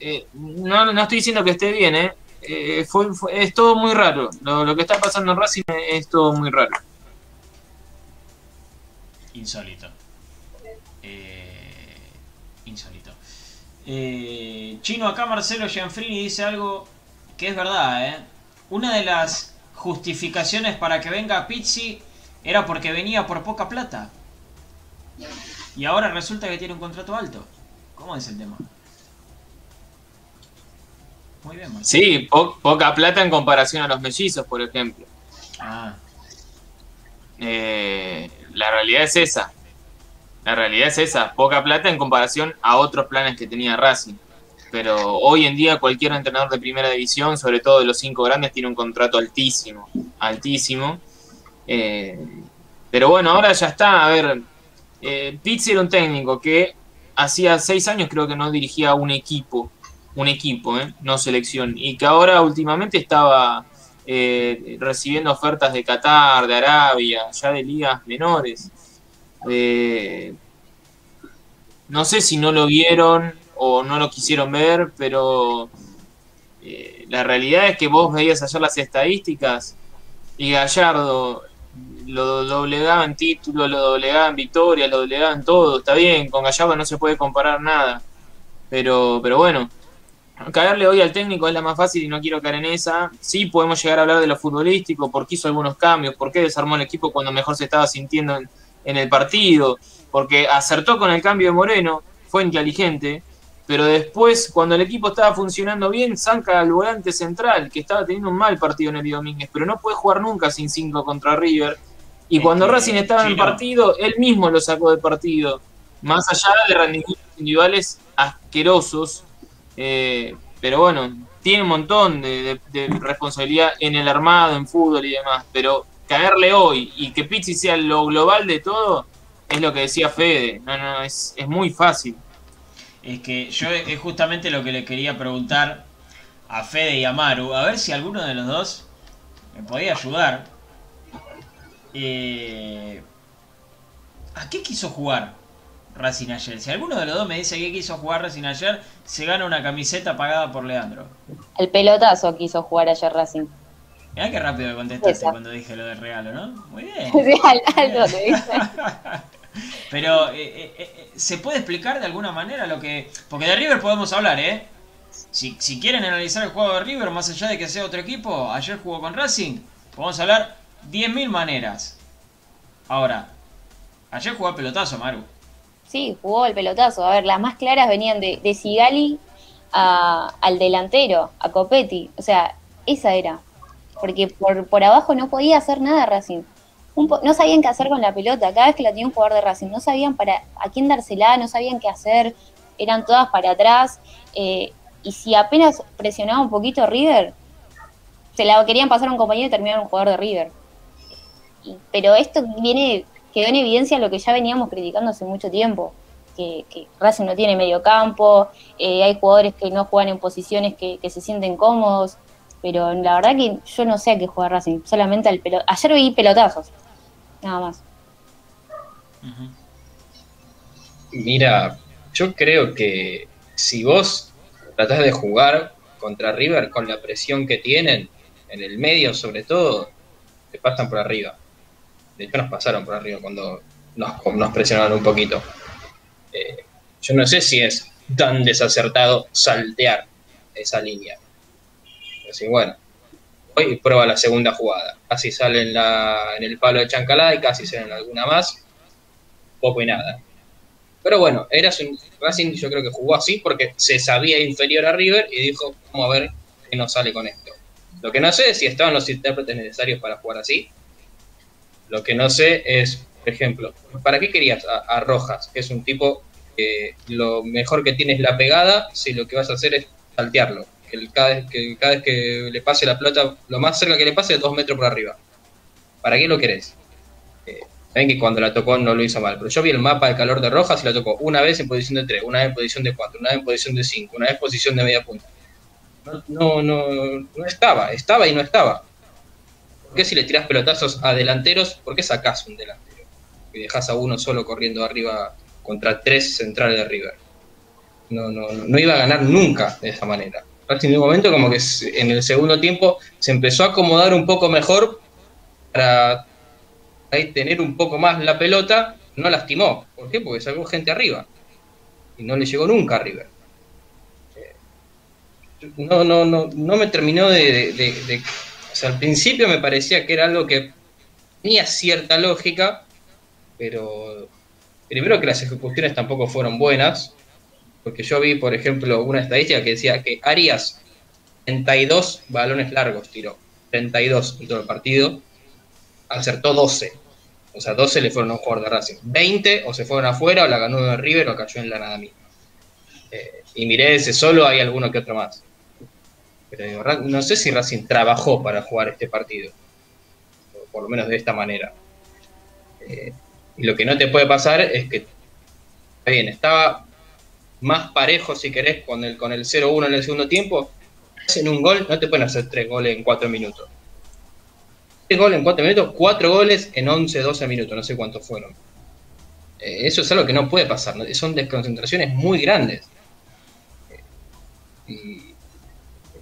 eh, no, no estoy diciendo que esté bien, ¿eh? Eh, fue, fue- es todo muy raro. Lo, lo que está pasando en Racing es todo muy raro. Insólito. Eh, insólito. Eh, Chino, acá Marcelo Gianfrini dice algo que es verdad, ¿eh? Una de las justificaciones para que venga Pizzi era porque venía por poca plata. Y ahora resulta que tiene un contrato alto. ¿Cómo es el tema? Muy bien, Marcelo. Sí, po- poca plata en comparación a los mellizos, por ejemplo. Ah, Eh, la realidad es esa. La realidad es esa. Poca plata en comparación a otros planes que tenía Racing. Pero hoy en día cualquier entrenador de primera división, sobre todo de los cinco grandes, tiene un contrato altísimo. Altísimo. Eh, pero bueno, ahora ya está. A ver, eh, Pizzi era un técnico que hacía seis años creo que no dirigía un equipo. Un equipo, ¿eh? no selección. Y que ahora últimamente estaba eh, recibiendo ofertas de Qatar, de Arabia, ya de ligas menores. Eh, no sé si no lo vieron o no lo quisieron ver, pero eh, la realidad es que vos veías ayer las estadísticas y Gallardo lo doblegaba en título, lo doblegaba en victoria, lo doblegaba en todo. Está bien, con Gallardo no se puede comparar nada. Pero, pero bueno, caerle hoy al técnico es la más fácil y no quiero caer en esa. Sí podemos llegar a hablar de lo futbolístico, por qué hizo algunos cambios, por qué desarmó el equipo cuando mejor se estaba sintiendo en, en el partido, porque acertó con el cambio de Moreno, fue inteligente, pero después, cuando el equipo estaba funcionando bien, saca al volante central, que estaba teniendo un mal partido en el Domínguez, pero no puede jugar nunca sin 5 contra River. Y Es cuando Racing estaba en partido, él mismo lo sacó del partido. Más allá de rendimientos individuales asquerosos. Eh, pero bueno, tiene un montón de, responsabilidad en el armado, en fútbol y demás. Pero caerle hoy y que Pizzi sea lo global de todo, es lo que decía Fede. No, no, es, es muy fácil. Es que yo es justamente lo que le quería preguntar a Fede y a Maru, a ver si alguno de los dos me podía ayudar. Eh, ¿A qué quiso jugar Racing ayer? Si alguno de los dos me dice que quiso jugar Racing ayer, se gana una camiseta pagada por Leandro. El pelotazo quiso jugar ayer Racing. Mirá qué rápido me contestaste Esa. cuando dije lo del regalo, ¿no? Muy bien. Sí, al- algo te dice. Pero, eh, eh, eh, ¿se puede explicar de alguna manera lo que...? Porque de River podemos hablar, ¿eh? Si, si quieren analizar el juego de River, más allá de que sea otro equipo, ayer jugó con Racing, podemos hablar 10.000 maneras. Ahora, ayer jugó a pelotazo, Maru. Sí, jugó el pelotazo. A ver, las más claras venían de, de Sigali al delantero, a Copetti. O sea, esa era. Porque por, por abajo no podía hacer nada Racing. No sabían qué hacer con la pelota. Cada vez que la tenía un jugador de Racing, no sabían para a quién dársela, no sabían qué hacer. Eran todas para atrás. eh, y si apenas presionaba un poquito River, se la querían pasar a un compañero y terminaron un jugador de River. Pero esto viene quedó en evidencia lo que ya veníamos criticando hace mucho tiempo, que, que Racing no tiene medio campo, eh, hay jugadores que no juegan en posiciones que, se sienten cómodos, pero la verdad que yo no sé a qué juega Racing, solamente al pelo Ayer vi pelotazos, nada más. Mira, yo creo que si vos tratás de jugar contra River con la presión que tienen, en el medio sobre todo, te pasan por arriba. De hecho, nos pasaron por arriba cuando nos, nos presionaron un poquito. Eh, yo no sé si es tan desacertado saltear esa línea. Así bueno, hoy prueba la segunda jugada. Casi sale en, la, en el palo de Chancalay, casi sale en alguna más. Poco y nada. Pero bueno, era un Racing yo creo que jugó así porque se sabía inferior a River y dijo, vamos a ver qué nos sale con esto. Lo que no sé es si estaban los intérpretes necesarios para jugar así. Lo que no sé es, por ejemplo, ¿para qué querías a, Rojas? Que es un tipo que lo mejor que tiene es la pegada, si lo que vas a hacer es saltearlo. Que, cada vez que le pase la pelota, lo más cerca que le pase es dos metros por arriba. ¿Para qué lo querés? Eh, Saben que cuando la tocó no lo hizo mal, pero yo vi el mapa de calor de Rojas y la tocó una vez en posición de 3, una vez en posición de 4, una vez en posición de 5, una vez en posición de media punta. No, no, no, no estaba, estaba y no estaba. ¿Por qué si le tirás pelotazos a delanteros, por qué sacás un delantero? Y dejás a uno solo corriendo arriba contra tres centrales de River. No, no, no, iba a ganar nunca de esa manera. Racing en un momento como que en el segundo tiempo se empezó a acomodar un poco mejor para tener un poco más la pelota, no lastimó. ¿Por qué? Porque sacó gente arriba. Y no le llegó nunca a River. Eh, No, no, no, no me terminó de- O sea, al principio me parecía que era algo que tenía cierta lógica, pero primero que las ejecuciones tampoco fueron buenas, porque yo vi, por ejemplo, una estadística que decía que Arias 32 balones largos tiró, 32 en todo el partido, acertó 12. O sea, 12 le fueron a un jugador de Racing. 20 o se fueron afuera o la ganó River o cayó en la nada misma. Eh, y miré ese solo, hay alguno que otro más. Pero digo, no sé si Racing trabajó para jugar este partido. Por lo menos de esta manera. Eh, y lo que no te puede pasar es que, bien, estaba más parejo si querés con el, con el 0-1 en el segundo tiempo. Hacen un gol, no te pueden hacer tres goles en cuatro minutos. Tres goles en cuatro minutos, cuatro goles en 11, 12 minutos, no sé cuántos fueron. Eh, eso es algo que no puede pasar, ¿no? son desconcentraciones muy grandes. Eh, y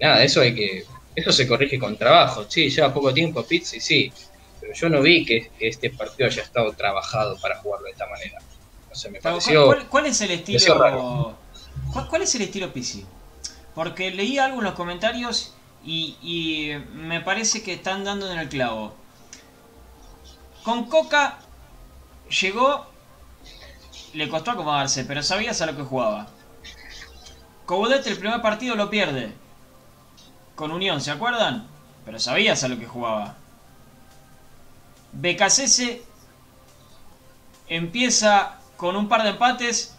nada, eso hay que. Eso se corrige con trabajo. Sí, lleva poco tiempo Pizzi, sí. Pero yo no vi que, que este partido haya estado trabajado para jugarlo de esta manera. No sé, me pareció. ¿cuál, cuál es el estilo? ¿cuál, cuál es el estilo Pizzi? Porque leí algo en los comentarios y, y me parece que están dando en el clavo. Con Coca llegó, le costó acomodarse, pero sabías a lo que jugaba. Coudet el primer partido lo pierde. Con Unión, ¿se acuerdan? Pero sabías a lo que jugaba. BKCS empieza con un par de empates,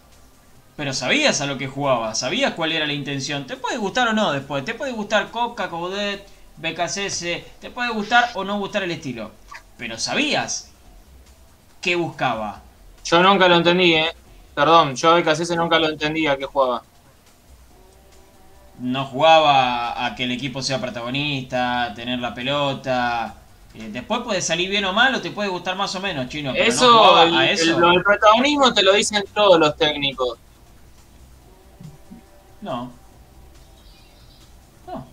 pero sabías a lo que jugaba, sabías cuál era la intención. Te puede gustar o no después, te puede gustar Coca, Coudet, BKCS, te puede gustar o no gustar el estilo, pero sabías qué buscaba. Yo nunca lo entendí, ¿eh? Perdón, yo a BKCS nunca lo entendía que jugaba. No jugaba a que el equipo sea protagonista, a tener la pelota. Eh, después puede salir bien o mal o te puede gustar más o menos, chino. Pero eso, no jugaba el, a el- eso. protagonismo te lo dicen todos los técnicos. No. No.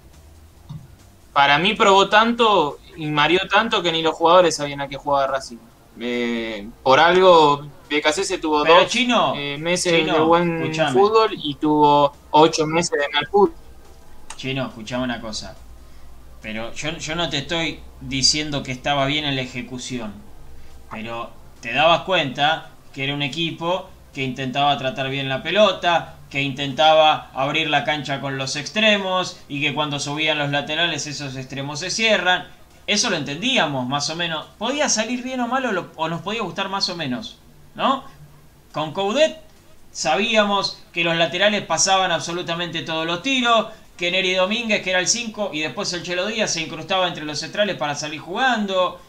Para mí probó tanto y mareó tanto que ni los jugadores sabían a qué jugaba Racing. Eh, por algo, BKC tuvo Pero dos chino, eh, meses Chino, de buen escuchame. fútbol y tuvo ocho meses de mal fútbol. Chino, escuchame una cosa. Pero yo, yo no te estoy diciendo que estaba bien en la ejecución. Pero te dabas cuenta que era un equipo que intentaba tratar bien la pelota, que intentaba abrir la cancha con los extremos y que cuando subían los laterales esos extremos se cierran. Eso lo entendíamos más o menos. Podía salir bien o mal o, lo- o nos podía gustar más o menos. ¿No? Con Coudet sabíamos que los laterales pasaban absolutamente todos los tiros, que Neri Domínguez, que era el 5, y después el Chelo Díaz se incrustaba entre los centrales para salir jugando.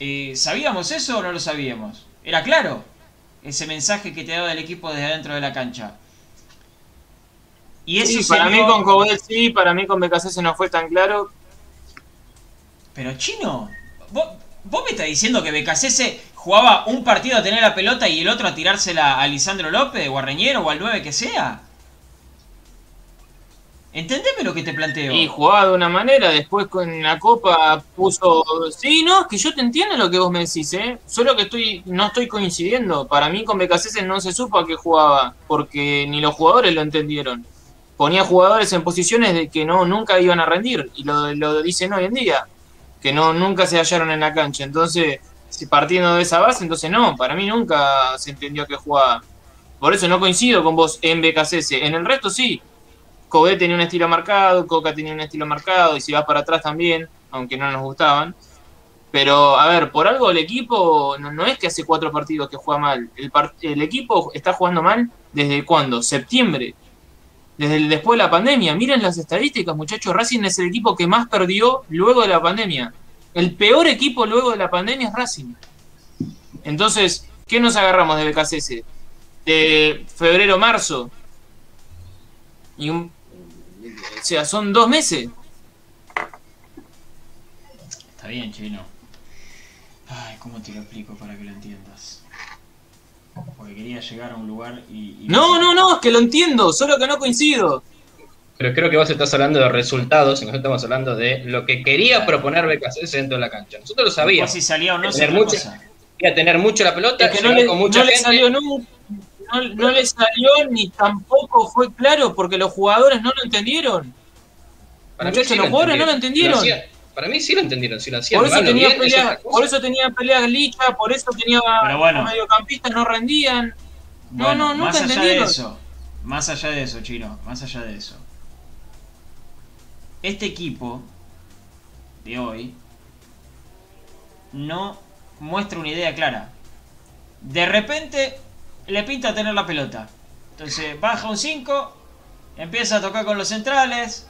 Eh, ¿Sabíamos eso o no lo sabíamos? Era claro ese mensaje que te daba el equipo desde adentro de la cancha. Y eso Sí, para mí con Coudet sí, para mí con BKC no fue tan claro. Pero chino, ¿vos, vos me estás diciendo que BKCS jugaba un partido a tener la pelota y el otro a tirársela a Lisandro López o o al 9 que sea. Entendeme lo que te planteo. Y jugaba de una manera, después con la copa puso. Sí, no, es que yo te entiendo lo que vos me decís, ¿eh? Solo que estoy no estoy coincidiendo. Para mí con BKC no se supo a qué jugaba, porque ni los jugadores lo entendieron. Ponía jugadores en posiciones de que no nunca iban a rendir, y lo, lo dicen hoy en día, que no nunca se hallaron en la cancha. Entonces, partiendo de esa base, entonces no, para mí nunca se entendió a qué jugaba. Por eso no coincido con vos en BKC. En el resto sí, Kobe tenía un estilo marcado, Coca tenía un estilo marcado, y si vas para atrás también, aunque no nos gustaban. Pero, a ver, por algo el equipo no, no es que hace cuatro partidos que juega mal. El, el equipo está jugando mal desde cuándo? Septiembre. Desde después de la pandemia. Miren las estadísticas, muchachos. Racing es el equipo que más perdió luego de la pandemia. El peor equipo luego de la pandemia es Racing. Entonces, ¿qué nos agarramos de BKCS? De febrero, marzo. Y un- o sea, son dos meses. Está bien, chino. Ay, ¿cómo te lo explico para que lo entiendas? Porque quería llegar a un lugar y... y- No, no, no, es que lo entiendo, solo que no coincido. Pero creo que vos estás hablando de resultados y nosotros estamos hablando de lo que quería proponer BKC dentro de la cancha. Nosotros lo sabíamos. si salía o no Tener mucha- cosa. Quería tener mucho la pelota, Es que no le, con mucha no le salió nunca. No, no le salió ni tampoco fue claro porque los jugadores no lo entendieron. Para mí Muchachos, sí los jugadores no lo entendieron. Lo para mí sí lo entendieron. Si lo hacían Por eso, tenía bien, es cosa. por eso tenía peleas licha, por eso tenía bueno. mediocampistas no rendían. No, Bueno, no, nunca más allá de eso, más allá de eso, Chino, más allá de eso. Este equipo de hoy no muestra una idea clara. De repente le pinta tener la pelota. Entonces baja un 5, empieza a tocar con los centrales,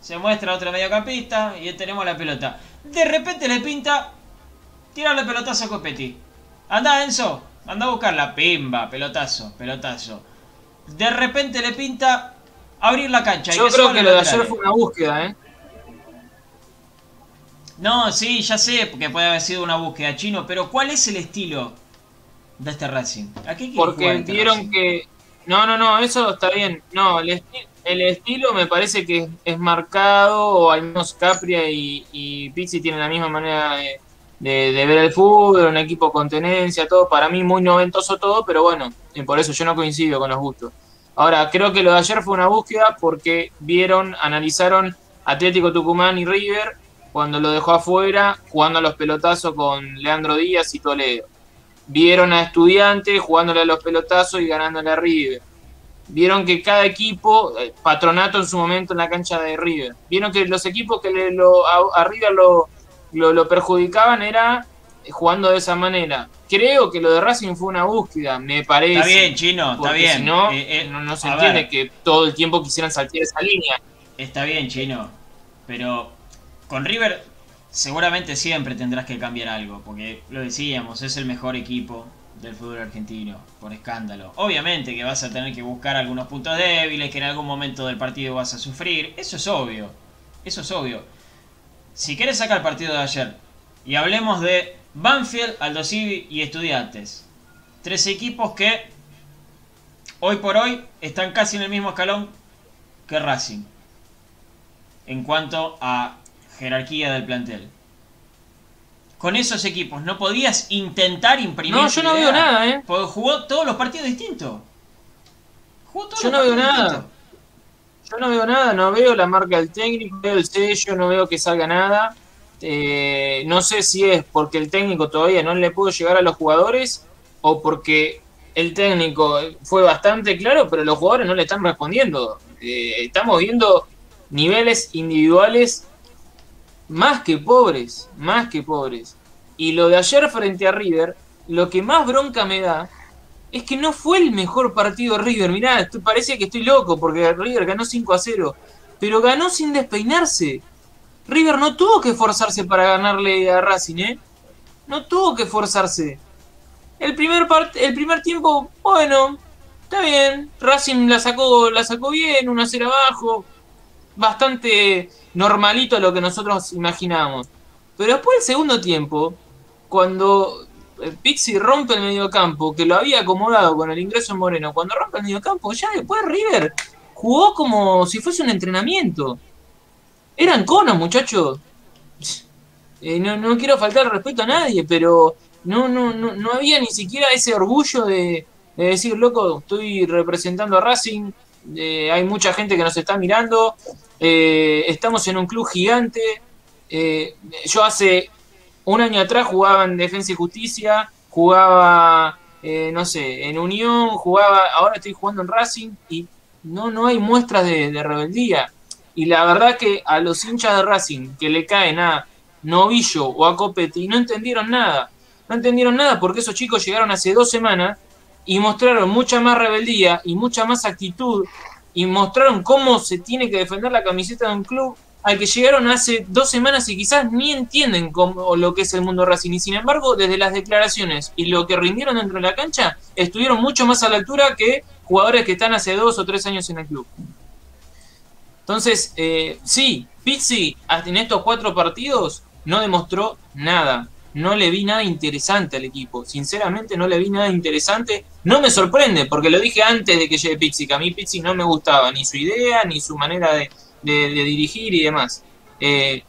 se muestra otro mediocampista y tenemos la pelota. De repente le pinta tirarle pelotazo a Copetti. Anda Enzo, anda a buscarla. Pimba, pelotazo, pelotazo. De repente le pinta abrir la cancha. Yo creo que lo de ayer fue una búsqueda, ¿eh? No, sí, ya sé que puede haber sido una búsqueda chino, pero ¿cuál es el estilo de este Racing? ¿A qué quiere Porque este vieron Racing? que. No, no, no, eso está bien. No, el, esti- el estilo me parece que es marcado, o al menos Capria y, y Pizzi tienen la misma manera de, de- de ver el fútbol, un equipo con tenencia, todo. Para mí muy noventoso todo, pero bueno, y por eso yo no coincido con los gustos. Ahora, creo que lo de ayer fue una búsqueda porque vieron, analizaron Atlético Tucumán y River cuando lo dejó afuera, jugando a los pelotazos con Leandro Díaz y Toledo vieron a estudiantes jugándole a los pelotazos y ganándole a River. Vieron que cada equipo, eh, patronato en su momento en la cancha de River, vieron que los equipos que le, lo, a, River lo, lo perjudicaban era jugando de esa manera. Creo que lo de Racing fue una búsqueda, me parece. Está bien, chino, está bien. Si no, Eh, eh, no, no se entiende ver, que todo el tiempo quisieran saltar esa línea. Está bien, chino. Pero con River seguramente siempre tendrás que cambiar algo. Porque lo decíamos, es el mejor equipo del fútbol argentino, por escándalo. Obviamente que vas a tener que buscar algunos puntos débiles, que en algún momento del partido vas a sufrir. Eso es obvio. Eso es obvio. Si quieres sacar el partido de ayer y hablemos de Banfield, Aldo Civi y Estudiantes. Tres equipos que hoy por hoy están casi en el mismo escalón que Racing en cuanto a jerarquía del plantel. Con esos equipos no podías intentar imprimir. No, yo no idea, veo nada, ¿eh? Porque jugó todos los partidos distintos. Jugó todos Yo los no veo nada. distintos. Yo no veo nada, no veo la marca del técnico, veo el sello, no veo que salga nada. Eh, no sé si es porque el técnico todavía no le pudo llegar a los jugadores o porque el técnico fue bastante claro, pero los jugadores no le están respondiendo. Eh, estamos viendo niveles individuales más que pobres, más que pobres. Y lo de ayer frente a River, lo que más bronca me da es que no fue el mejor partido de River. Mirá, parece que estoy loco porque River ganó 5 a 0, pero ganó sin despeinarse. River no tuvo que esforzarse para ganarle a Racing, ¿eh? No tuvo que esforzarse. El primer, part- el primer tiempo, bueno, está bien. Racing la sacó, la sacó bien, 1 a 0 abajo. Bastante normalito a lo que nosotros imaginábamos. Pero después el segundo tiempo, cuando Pizzi rompe el mediocampo, que lo había acomodado con el ingreso en Moreno, cuando rompe el mediocampo, ya después River jugó como si fuese un entrenamiento. Eran conos, muchachos. Eh, no, no quiero faltar respeto a nadie, pero no, no, no, no había ni siquiera ese orgullo de, de decir, loco, estoy representando a Racing, eh, hay mucha gente que nos está mirando, eh, estamos en un club gigante. eh, yo hace un año atrás jugaba en Defensa y Justicia, jugaba, no sé, en Unión, jugaba, ahora estoy jugando en Racing y no, no hay muestras de rebeldía. Y la verdad que a los hinchas de Racing que le caen a Novillo o a Copetti no entendieron nada. No entendieron nada porque esos chicos llegaron hace dos semanas y mostraron mucha más rebeldía y mucha más actitud y mostraron cómo se tiene que defender la camiseta de un club al que llegaron hace dos semanas y quizás ni entienden cómo, lo que es el mundo Racing. Y sin embargo, desde las declaraciones y lo que rindieron dentro de la cancha, estuvieron mucho más a la altura que jugadores que están hace dos o tres años en el club. Entonces, eh, sí, Pizzi hasta en estos cuatro partidos no demostró nada. No le vi nada interesante al equipo. Sinceramente no le vi nada interesante. No me sorprende, porque lo dije antes de que llegue Pizzi, que a mí Pizzi no me gustaba, ni su idea, ni su manera de, de- de dirigir y demás. Eh,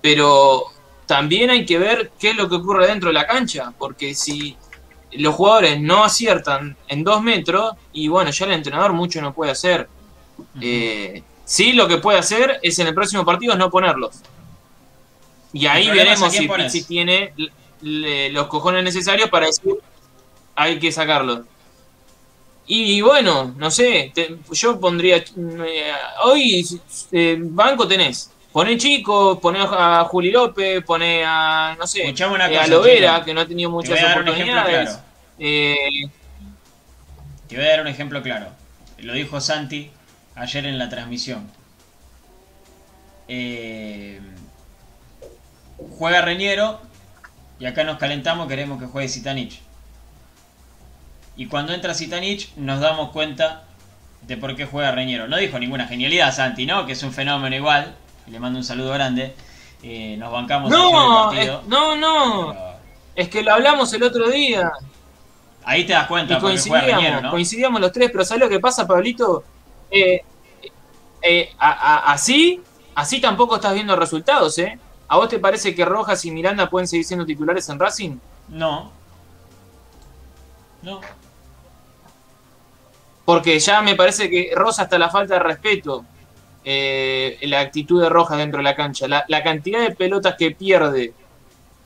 pero también hay que ver qué es lo que ocurre dentro de la cancha, porque si los jugadores no aciertan en dos metros, y bueno, ya el entrenador mucho no puede hacer. Eh, sí, lo que puede hacer es en el próximo partido es no ponerlos. Y ahí veremos si. Pizzi tiene le- los cojones necesarios para decir hay que sacarlos. Y, bueno, no sé, te- yo pondría. eh, hoy eh, banco tenés. Poné Chico, poné a Juli López, poné a. No sé, una eh, cosa, a Lovera, Chino. que no ha tenido muchas oportunidades. claro. Te voy a dar un ejemplo claro. Lo dijo Santi ayer en la transmisión. Eh, juega Reñero y acá nos calentamos, queremos que juegue Zitanich. Y cuando entra Zitanich nos damos cuenta de por qué juega Reñero. No dijo ninguna genialidad Santi, ¿no? Que es un fenómeno igual. Y le mando un saludo grande. Eh, nos bancamos no, el partido. no, no. pero Es que lo hablamos el otro día. ahí te das Y cuenta juega coincidíamos, Reñero, ¿no? coincidíamos los tres, pero ¿sabes lo que pasa, Pablito? Eh, eh, a- a- así, así tampoco estás viendo resultados, ¿eh? ¿A vos te parece que Rojas y Miranda pueden seguir siendo titulares en Racing? No. No. Porque ya me parece que Rosa hasta la falta de respeto, eh, la actitud de Rojas dentro de la cancha, la, la cantidad de pelotas que pierde,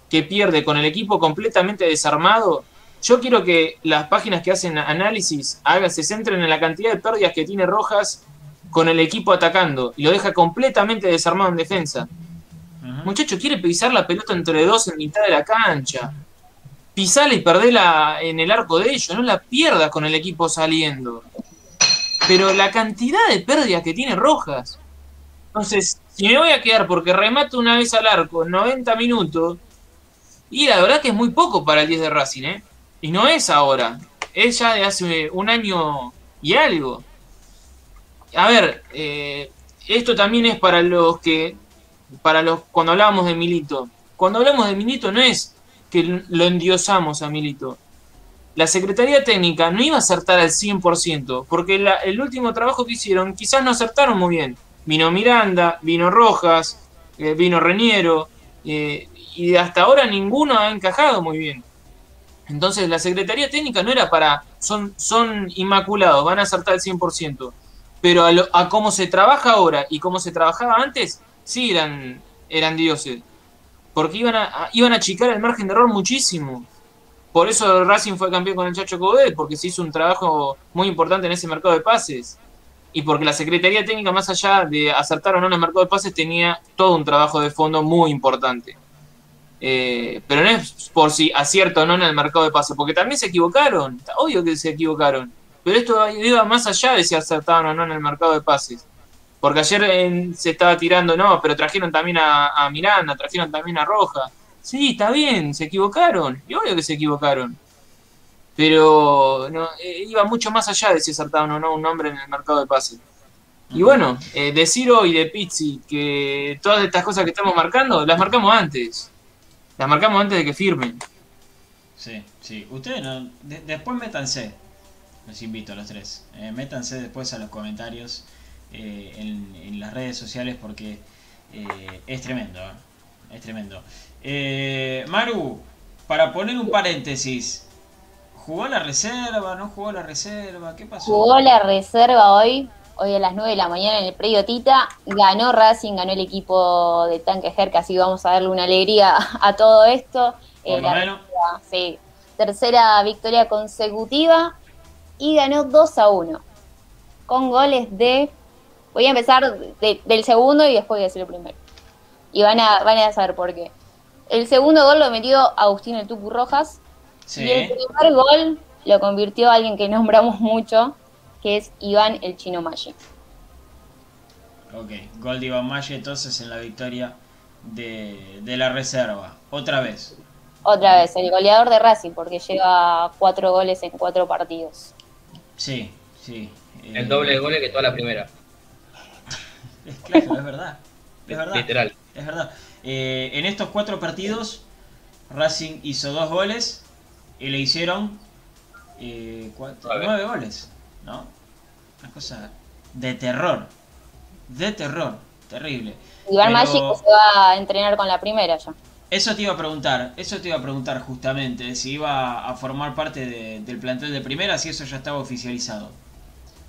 que pierde con el equipo completamente desarmado, Yo quiero que las páginas que hacen análisis hagan, se centren en la cantidad de pérdidas que tiene Rojas con el equipo atacando y lo deja completamente desarmado en defensa. Muchacho, quiere pisar la pelota entre dos en mitad de la cancha. Pisala y perdela en el arco de ellos, no la pierdas con el equipo saliendo. Pero la cantidad de pérdidas que tiene Rojas. Entonces, si me voy a quedar porque remato una vez al arco en 90 minutos, y la verdad que es muy poco para el 10 de Racing, ¿eh? Y no es ahora, es ya de hace un año y algo. A ver, eh, esto también es para los que, para los, cuando hablábamos de Milito. Cuando hablamos de Milito no es que lo endiosamos a Milito. La Secretaría Técnica no iba a acertar al 100%, porque la- el último trabajo que hicieron quizás no acertaron muy bien. Vino Miranda, vino Rojas, eh, vino Reniero, eh, y hasta ahora ninguno ha encajado muy bien. Entonces la Secretaría Técnica no era para, son, son inmaculados, van a acertar al 100%, pero a, lo- a cómo se trabaja ahora y cómo se trabajaba antes, sí eran, eran dioses, porque iban a, a- iban a achicar el margen de error muchísimo. Por eso Racing fue campeón con el Chacho Coudet, porque se hizo un trabajo muy importante en ese mercado de pases. Y porque la Secretaría Técnica, más allá de acertar o no en el mercado de pases, tenía todo un trabajo de fondo muy importante. Eh, pero no es por si acierto o no en el mercado de pases, porque también se equivocaron. Está Obvio que se equivocaron. Pero esto iba más allá de si acertaban o no en el mercado de pases. Porque ayer en- se estaba tirando, no, pero trajeron también a, a Miranda, trajeron también a Roja. Sí, está bien, se equivocaron. Y obvio que se equivocaron. Pero no, eh, iba mucho más allá de si acertaban o no un nombre en el mercado de pases. Y bueno, eh, de Ciro y de Pizzi, que todas estas cosas que estamos marcando, las marcamos antes. Las marcamos antes de que firmen. Sí, sí. Ustedes no, de- después métanse. Los invito a los tres. Eh, métanse después a los comentarios eh, en, en las redes sociales porque eh, es tremendo. ¿eh? Es tremendo. Eh, Maru, para poner un paréntesis. ¿Jugó la reserva? ¿No jugó la reserva? ¿Qué pasó? Jugó la reserva hoy, hoy a las 9 de la mañana en el predio Tita. Ganó Racing, ganó el equipo de Tanque Jerka, así vamos a darle una alegría a todo esto. Eh, la reserva, sí, tercera victoria consecutiva y ganó 2 a 1. Con goles de. Voy a empezar de- del segundo y después voy a decir el primero. Y van a, van a saber por qué. El segundo gol lo metió Agustín el Tucu Rojas. Sí. Y el primer gol lo convirtió a alguien que nombramos mucho, que es Iván el Chino Maggi. Ok, gol de Iván Malle entonces en la victoria de, de la reserva. Otra vez. Otra vez, el goleador de Racing, porque lleva cuatro goles en cuatro partidos. Sí, sí. eh, El doble de goles que toda la primera. Es claro, es verdad. Es verdad. Literal. Es verdad. Eh, en estos cuatro partidos, Racing hizo dos goles y le hicieron eh, cuatro- nueve goles. ¿No? Una cosa de terror. De terror. Terrible. Maggi que se va a entrenar con la primera ya. Eso te iba a preguntar, eso te iba a preguntar justamente, si iba a formar parte de- del plantel de primera, si eso ya estaba oficializado.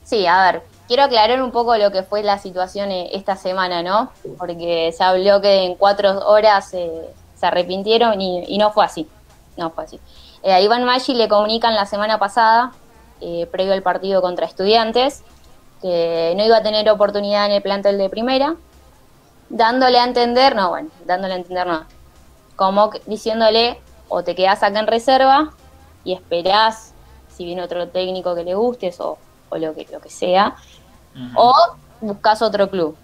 Sí, a ver, quiero aclarar un poco lo que fue la situación eh, esta semana, ¿no? Porque se habló que en cuatro horas eh, se arrepintieron y, y no fue así. No fue así. Eh, a Iván Maggi le comunican la semana pasada, eh, previo al partido contra estudiantes, que no iba a tener oportunidad en el plantel de primera, dándole a entender, no, bueno, dándole a entender no, como diciéndole o te quedás acá en reserva y esperás si viene otro técnico que le gustes o, o lo, que, lo que sea, o buscas otro club.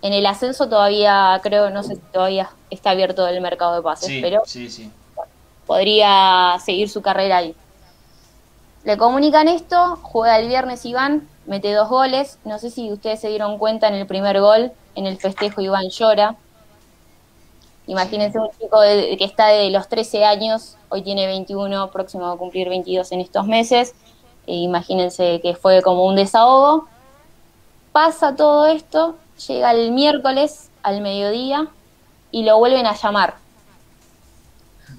En el ascenso todavía, creo, no sé si todavía está abierto el mercado de pases, sí, pero sí, sí. podría seguir su carrera ahí. Le comunican esto, juega el viernes Iván, mete dos goles. No sé si ustedes se dieron cuenta en el primer gol, en el festejo Iván llora. Imagínense un chico de- que está de los 13 años, hoy tiene 21, próximo a cumplir 22 en estos meses. E imagínense que fue como un desahogo. Pasa todo esto, llega el miércoles al mediodía y lo vuelven a llamar.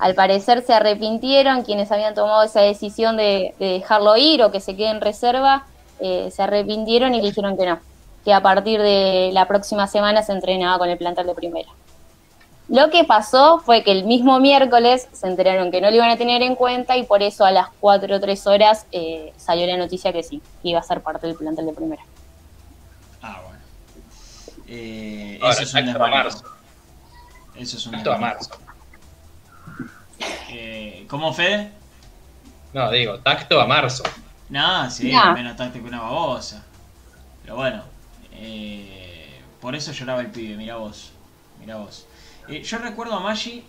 Al parecer se arrepintieron quienes habían tomado esa decisión de, de dejarlo ir o que se quede en reserva, eh, se arrepintieron y le dijeron que no, que a partir de la próxima semana se entrenaba con el plantel de primera. Lo que pasó fue que el mismo miércoles se enteraron que no lo iban a tener en cuenta y por eso a las 4 o 3 horas eh, salió la noticia que sí, que iba a ser parte del plantel de primera. Ah, bueno. Eh, Ahora, eso es un marzo. Eso es un desmanejo. marzo. Eh, ¿Cómo, Fede? No, digo, tacto a marzo. Nada, sí, Nah. menos táctico que una babosa. Pero bueno, eh, por eso lloraba el pibe, mira vos. Mira vos. Eh, yo recuerdo a Maggi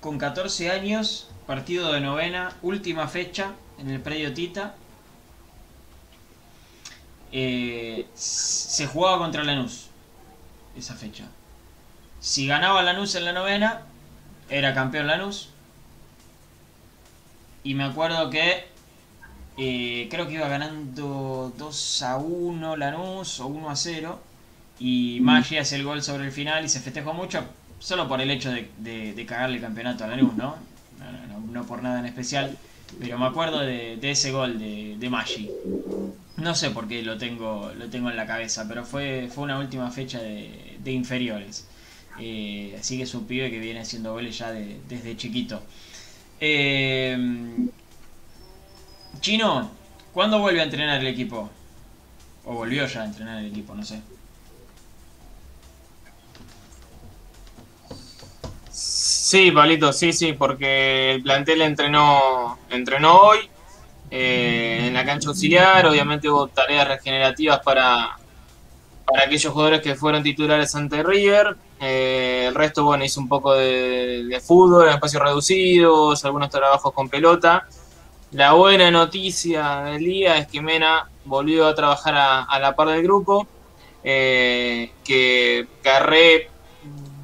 con 14 años, partido de novena, última fecha en el predio Tita. Eh, se jugaba contra Lanús esa fecha. Si ganaba Lanús en la novena, era campeón Lanús. Y me acuerdo que eh, creo que iba ganando 2 a 1 Lanús o 1 a 0. Y Maggi hace el gol sobre el final y se festejó mucho solo por el hecho de, de, de cagarle el campeonato a Lanús, ¿no? No, no, no- no por nada en especial. Pero me acuerdo de, de ese gol de, de Maggi. No sé por qué lo tengo, lo tengo en la cabeza, pero fue, fue una última fecha de, de inferiores. Eh, así que es un pibe que viene haciendo goles ya de- desde chiquito. Eh, Chino, ¿cuándo vuelve a entrenar el equipo? O volvió ya a entrenar el equipo, no sé. Sí, Pablito, sí, sí, porque el plantel entrenó, entrenó hoy eh, en la cancha auxiliar, obviamente hubo tareas regenerativas para, para aquellos jugadores que fueron titulares ante River, eh, el resto, bueno, hizo un poco de, de fútbol en espacios reducidos, algunos trabajos con pelota. La buena noticia del día es que Mena volvió a trabajar a, a la par del grupo, eh, que Carré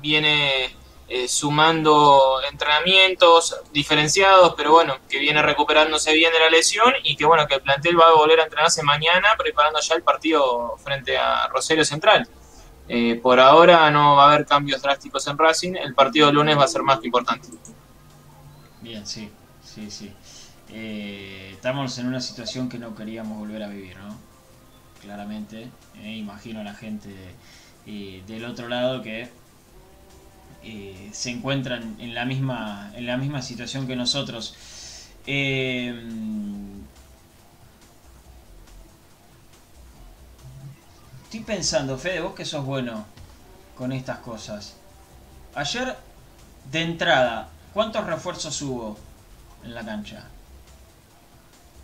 viene eh, sumando entrenamientos diferenciados, pero bueno, que viene recuperándose bien de la lesión y que bueno, que el plantel va a volver a entrenarse mañana preparando ya el partido frente a Rosario Central. Eh, por ahora no va a haber cambios drásticos en Racing, el partido del lunes va a ser más que importante. Bien, sí, sí, sí. Eh, estamos en una situación que no queríamos volver a vivir, ¿no? Claramente. Eh, imagino a la gente del otro lado que se encuentran en la misma en la misma situación que nosotros. Eh, estoy pensando, Fede, vos que sos bueno con estas cosas. Ayer, de entrada, ¿cuántos refuerzos hubo en la cancha?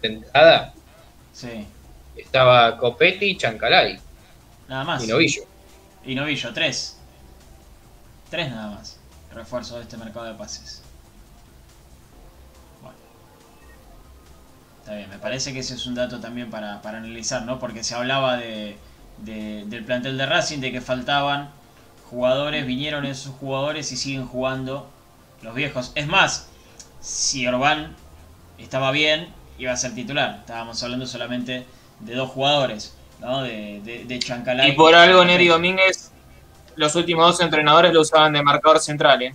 De entrada Sí, estaba Copetti y Chancalay nada más. y Novillo. Y Novillo, tres. Tres nada más. Refuerzo de este mercado de pases. Bueno. Está bien, me parece que ese es un dato también para, para analizar, ¿no? Porque se hablaba de, de- del plantel de Racing, de que faltaban jugadores, vinieron esos jugadores y siguen jugando los viejos. Es más, si Orbán estaba bien, iba a ser titular. Estábamos hablando solamente de dos jugadores, ¿no? De, de, de Chancalay Y por algo Neri Domínguez, los últimos dos entrenadores lo usaban de marcador central, ¿eh?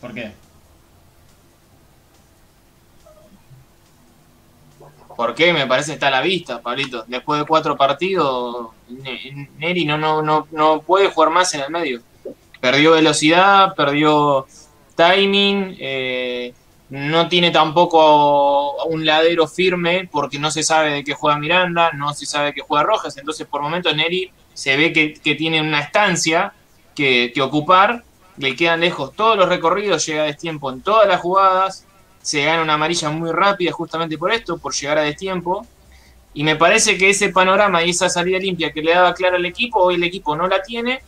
¿Por qué? ¿Por qué? Me parece está a la vista, Pablito. Después de cuatro partidos, Ne- Neri no, no, no, no puede jugar más en el medio. Perdió velocidad, perdió timing, eh, no tiene tampoco un ladero firme porque no se sabe de qué juega Miranda, no se sabe de qué juega Rojas. Entonces, por momentos, Neri se ve que, que tiene una estancia que, que ocupar, le quedan lejos todos los recorridos, llega a destiempo en todas las jugadas, se gana una amarilla muy rápida justamente por esto, por llegar a destiempo. Y me parece que ese panorama y esa salida limpia que le daba claro al equipo, hoy el equipo no la tiene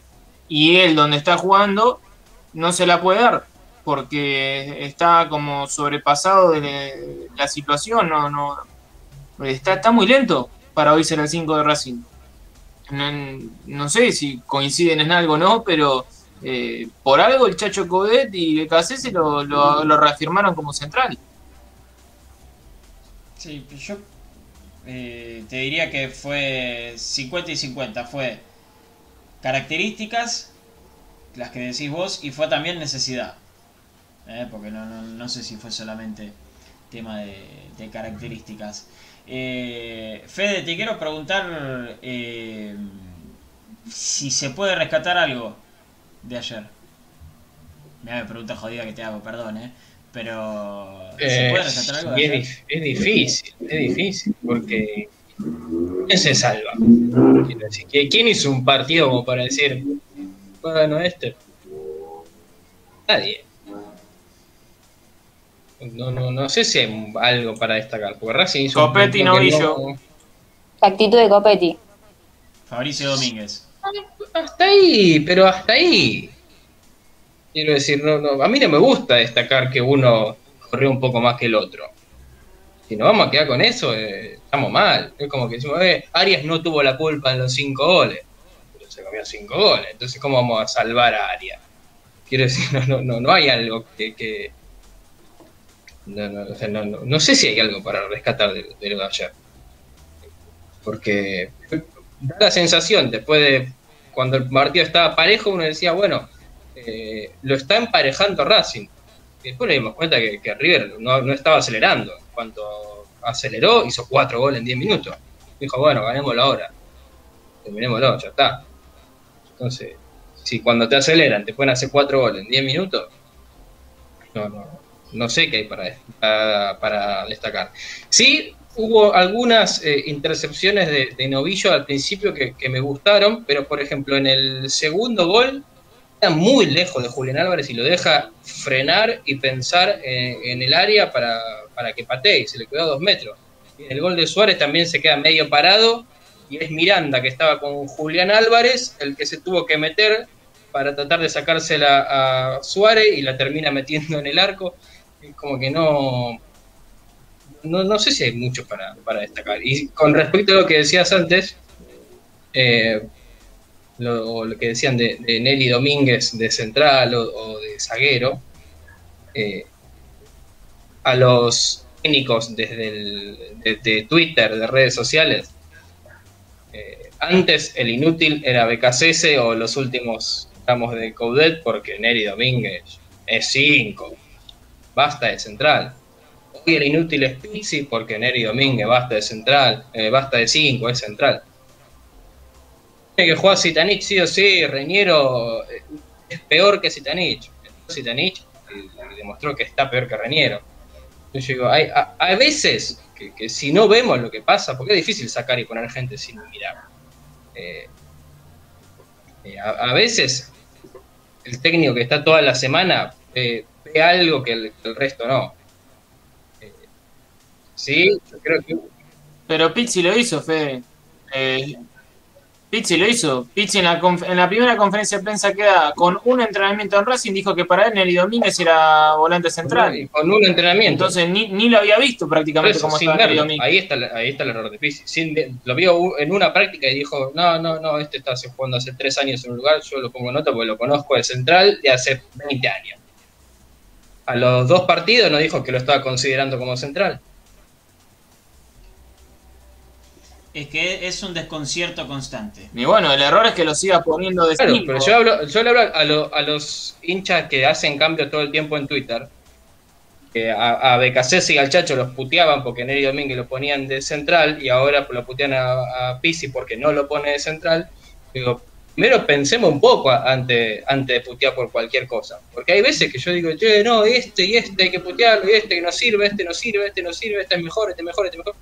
y él donde está jugando no se la puede dar porque está como sobrepasado de la situación, no, no, está, está muy lento para hoy ser el 5 de Racing. No, no sé si coinciden en algo o no, pero eh, por algo el Chacho Codet y Becasese lo, lo, reafirmaron como central. Sí, yo eh, te diría que fue 50 y 50. Fue características, las que decís vos, y fue también necesidad. Eh, porque no, no, no sé si fue solamente tema de, de características. Eh, Fede, te quiero preguntar eh, si se puede rescatar algo de ayer? Mira, me pregunta jodida que te hago, perdón, ¿eh? Pero, ¿se Eh, puede rescatar algo de es, difícil, es difícil, porque ¿quién se salva? Quiero decir, ¿qui- ¿Quién hizo un partido como para decir, bueno, este? Nadie. No, no, no sé si hay algo para destacar, porque Racing hizo un Copetti, que Novillo. La actitud de Copetti. Fabricio Domínguez. Hasta ahí, pero hasta ahí. Quiero decir, no, no, a mí no me gusta destacar que uno corrió un poco más que el otro. Si nos vamos a quedar con eso, eh, estamos mal. Es como que decimos, eh, Arias no tuvo la culpa en los cinco goles. Pero se comió cinco goles. Entonces, ¿cómo vamos a salvar a Arias? Quiero decir, no, no, no, no hay algo que... que- no, no, o sea, no, no- sé si hay algo para rescatar de, de lo de ayer. Porque da la sensación, después de cuando el partido estaba parejo, uno decía, bueno, eh, lo está emparejando Racing. Y después nos dimos cuenta que, River no, estaba acelerando. Cuando aceleró, hizo cuatro goles en 10 minutos. Dijo, bueno, ganémoslo ahora. Terminémoslo, ya está. Entonces, si cuando te aceleran te pueden hacer cuatro goles en 10 minutos, no, no, sé qué hay para, para destacar. Sí, hubo algunas eh, intercepciones de, de Novillo al principio que, me gustaron, pero por ejemplo en el segundo gol está muy lejos de Julián Álvarez y lo deja frenar y pensar eh, en el área para, para que patee se le quedó a dos metros. En el gol de Suárez también se queda medio parado y es Miranda que estaba con Julián Álvarez el que se tuvo que meter para tratar de sacársela a Suárez y la termina metiendo en el arco. Es como que no, no, no sé si hay mucho para, para destacar. Y con respecto a lo que decías antes, eh, lo, o lo que decían de, de Nelly Domínguez de central o, de zaguero, eh, a los técnicos desde el, desde Twitter, de redes sociales, eh, antes el inútil era BKCS o los últimos tramos de Coudet porque Nelly Domínguez es 5, basta de central. Hoy el inútil es porque Neri Domínguez basta de central, eh, basta de 5, es central. Tiene que jugar Zitanich sí o sí, Reñero eh, es peor que Zitanich. Zitanich eh, demostró que está peor que Reñero. Yo digo, hay, a, veces que, si no vemos lo que pasa, porque es difícil sacar y poner gente sin mirar. A, veces el técnico que está toda la semana ve algo que el resto no. Sí, yo creo que Pero Pizzi lo hizo, Fede. Eh, Pizzi lo hizo. Pizzi en la, en la primera conferencia de prensa queda con un entrenamiento en Racing, dijo que para él Nelly Domínguez era volante central. y con un entrenamiento. Entonces ni, ni lo había visto prácticamente eso, como sin estaba Nelly verlo. Domínguez. Ahí está, ahí está el error de Pizzi. Sin lo vio en una práctica y dijo, no, no, no, este está jugando hace tres años en un lugar, yo lo pongo en nota porque lo conozco de central de hace 20 años. A los dos partidos no dijo que lo estaba considerando como central. Es que es un desconcierto constante. Y bueno, el error es que lo siga poniendo de Claro, cinco. pero yo hablo, yo le hablo a, lo- a los hinchas que hacen cambio todo el tiempo en Twitter. Que a, a Becasese y al Chacho los puteaban porque Neri Domínguez lo ponían de central y ahora lo putean a, a Pizzi porque no lo pone de central. Digo, primero pensemos un poco antes, antes de putear por cualquier cosa. Porque hay veces que yo digo, che, no, este y este hay que putearlo, y este que no sirve, este no sirve, este no sirve, este es mejor, este es mejor, este es mejor.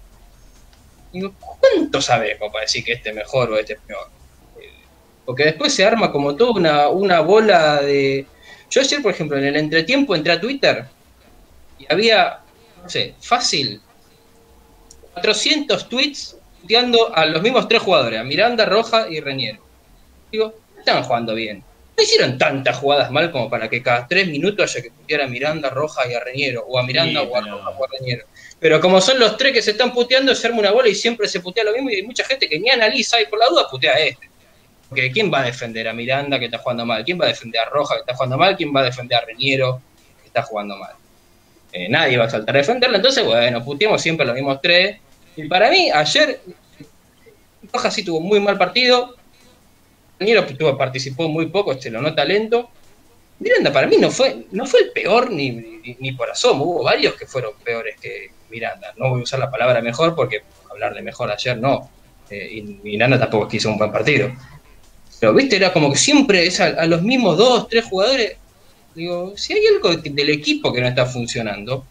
Digo, ¿cuánto sabemos para decir que este es mejor o este es peor? Eh, Porque después se arma como toda una, una bola de... Yo ayer, por ejemplo, en el entretiempo entré a Twitter y había, no sé, fácil, 400 tweets puteando a los mismos tres jugadores, a Miranda, Roja y Reñero. Digo, no estaban jugando bien. No hicieron tantas jugadas mal como para que cada tres minutos haya que putear a Miranda, Roja y a Reñero, o a Miranda, Sí, o a Roja, o a Reñero. Pero como son los tres que se están puteando, se arma una bola y siempre se putea lo mismo y hay mucha gente que ni analiza y por la duda putea a este. Porque ¿quién va a defender a Miranda que está jugando mal? ¿Quién va a defender a Roja que está jugando mal? ¿Quién va a defender a Reñero que está jugando mal? Eh, nadie va a saltar a defenderlo, entonces bueno, puteamos siempre los mismos tres. Y para mí, ayer, Roja sí tuvo muy mal partido, Reñero participó muy poco, se lo nota lento. Miranda para mí no fue, no fue el peor ni, ni, ni por asomo, hubo varios que fueron peores que Miranda. No voy a usar la palabra mejor porque hablar de mejor ayer no. Eh, y Miranda tampoco es que hizo un buen partido. Pero, viste, era como que siempre es a, a los mismos dos, tres jugadores. Digo, si hay algo de- del equipo que no está funcionando,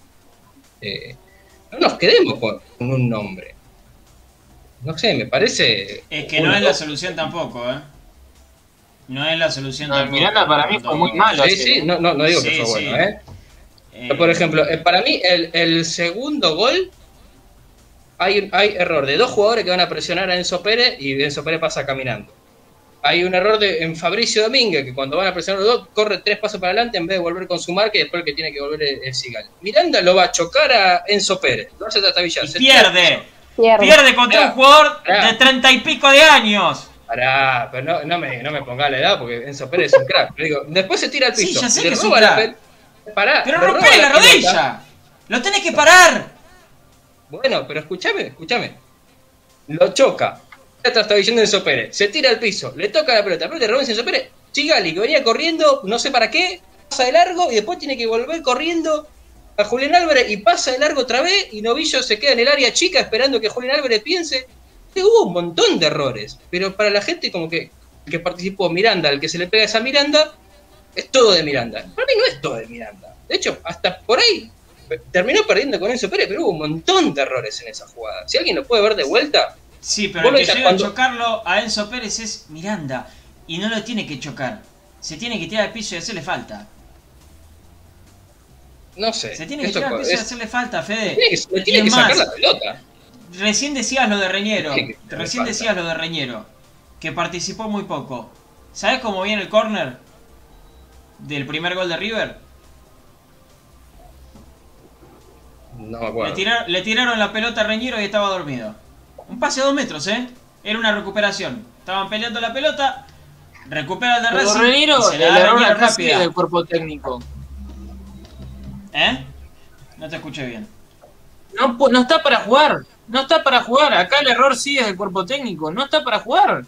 eh, no nos quedemos con, un nombre. No sé, me parece. Es que no es la solución tampoco, ¿eh? No es la solución No. Miranda para mí fue muy malo. Sí, sí, no, no, no digo que Sí, fue sí. bueno, ¿eh? Eh, por ejemplo, eh, para mí el, el segundo gol hay, hay error de dos jugadores que van a presionar a Enzo Pérez y Enzo Pérez pasa caminando. Hay un error de, en Fabricio Domínguez que cuando van a presionar los dos corre tres pasos para adelante en vez de volver con su marca y después el que tiene que volver es, es Sigal. Miranda lo va a chocar a Enzo Pérez. Lo hace Se pierde. Pierde. Pierde contra Mirá, un jugador mirá. de treinta y pico de años. Pará, pero no, no me, no me ponga la edad porque Enzo Pérez es un crack. Pero digo, después se tira al Sí, piso. ya sé que es un crack. pel- Pará, Pero le rompe roba la rodilla. Lo tenés que parar. Bueno, pero escúchame, escúchame. Lo choca. Está diciendo Enzo Pérez. Se tira al piso, le toca la pelota, pero le roba Enzo Pérez. Chigali, que venía corriendo, no sé para qué, pasa de largo y después tiene que volver corriendo a Julián Álvarez y pasa de largo otra vez y Novillo se queda en el área chica esperando que Julián Álvarez piense. Hubo un montón de errores, pero para la gente como que que participó Miranda, el que se le pega esa Miranda, es todo de Miranda. Para mí no es todo de Miranda. De hecho, hasta por ahí terminó perdiendo con Enzo Pérez, pero hubo un montón de errores en esa jugada. Si alguien lo puede ver de vuelta, Sí, pero el que llega cuando- a chocarlo a Enzo Pérez es Miranda. Y no lo tiene que chocar. Se tiene que tirar al piso y hacerle falta. no sé. Se tiene que tirar al es- piso y hacerle falta, Fede. tiene que, tiene que sacar más, la pelota. Recién decías lo de Reñero. Recién decías lo de Reñero. Que participó muy poco. ¿Sabes cómo viene el córner? Del primer gol de River. No me Le, acuerdo. le tiraron la pelota a Reñero y estaba dormido. Un pase a dos metros, ¿eh? Era una recuperación. Estaban peleando la pelota. Recupera el de Racing. Reñero, se la da a error Reñero acá sí es rápida. del cuerpo técnico. ¿Eh? No te escuché bien. No, no está para jugar. No está para jugar. Acá el error sí es del cuerpo técnico. No está para jugar.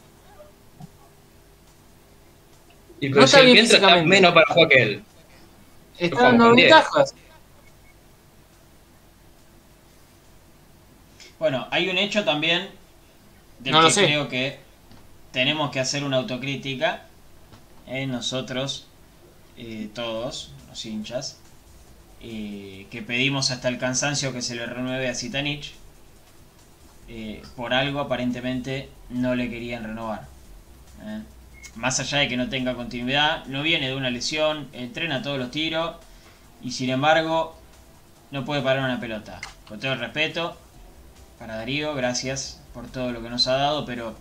Y no pero está si bien menos para jugar que él. Está dando ventajas. Bueno, hay un hecho también del No lo que sé. creo que tenemos que hacer una autocrítica en nosotros, eh, todos, los hinchas, eh, que pedimos hasta el cansancio que se le renueve a Zitanich. Eh, por algo aparentemente no le querían renovar. ¿eh? Más allá de que no tenga continuidad, no viene de una lesión, entrena todos los tiros y sin embargo no puede parar una pelota. Con todo el respeto, para Darío, gracias por todo lo que nos ha dado, pero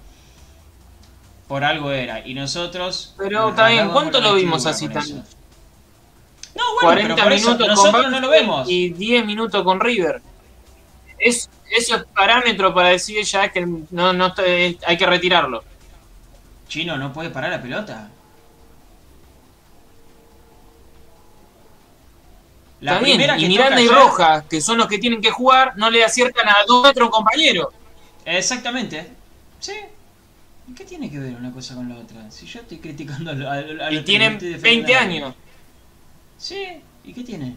por algo era. Y nosotros. Pero está bien, ¿cuánto lo vimos a vestidura con Zidane? eso. No, bueno, 40 pero por eso minutos con nosotros no lo vemos. y 10 minutos con River. Es, eso es parámetro para decir ya que no, no está- hay que retirarlo. Chino no puede parar la pelota. La primera y Miranda y ayer- Roja, que son los que tienen que jugar, no le aciertan a dos metros a un compañero. Exactamente. Sí. ¿Y qué tiene que ver una cosa con la otra? Si yo estoy criticando a, a, Y tienen estoy defendiendo 20 a- años. Sí, ¿y qué tiene?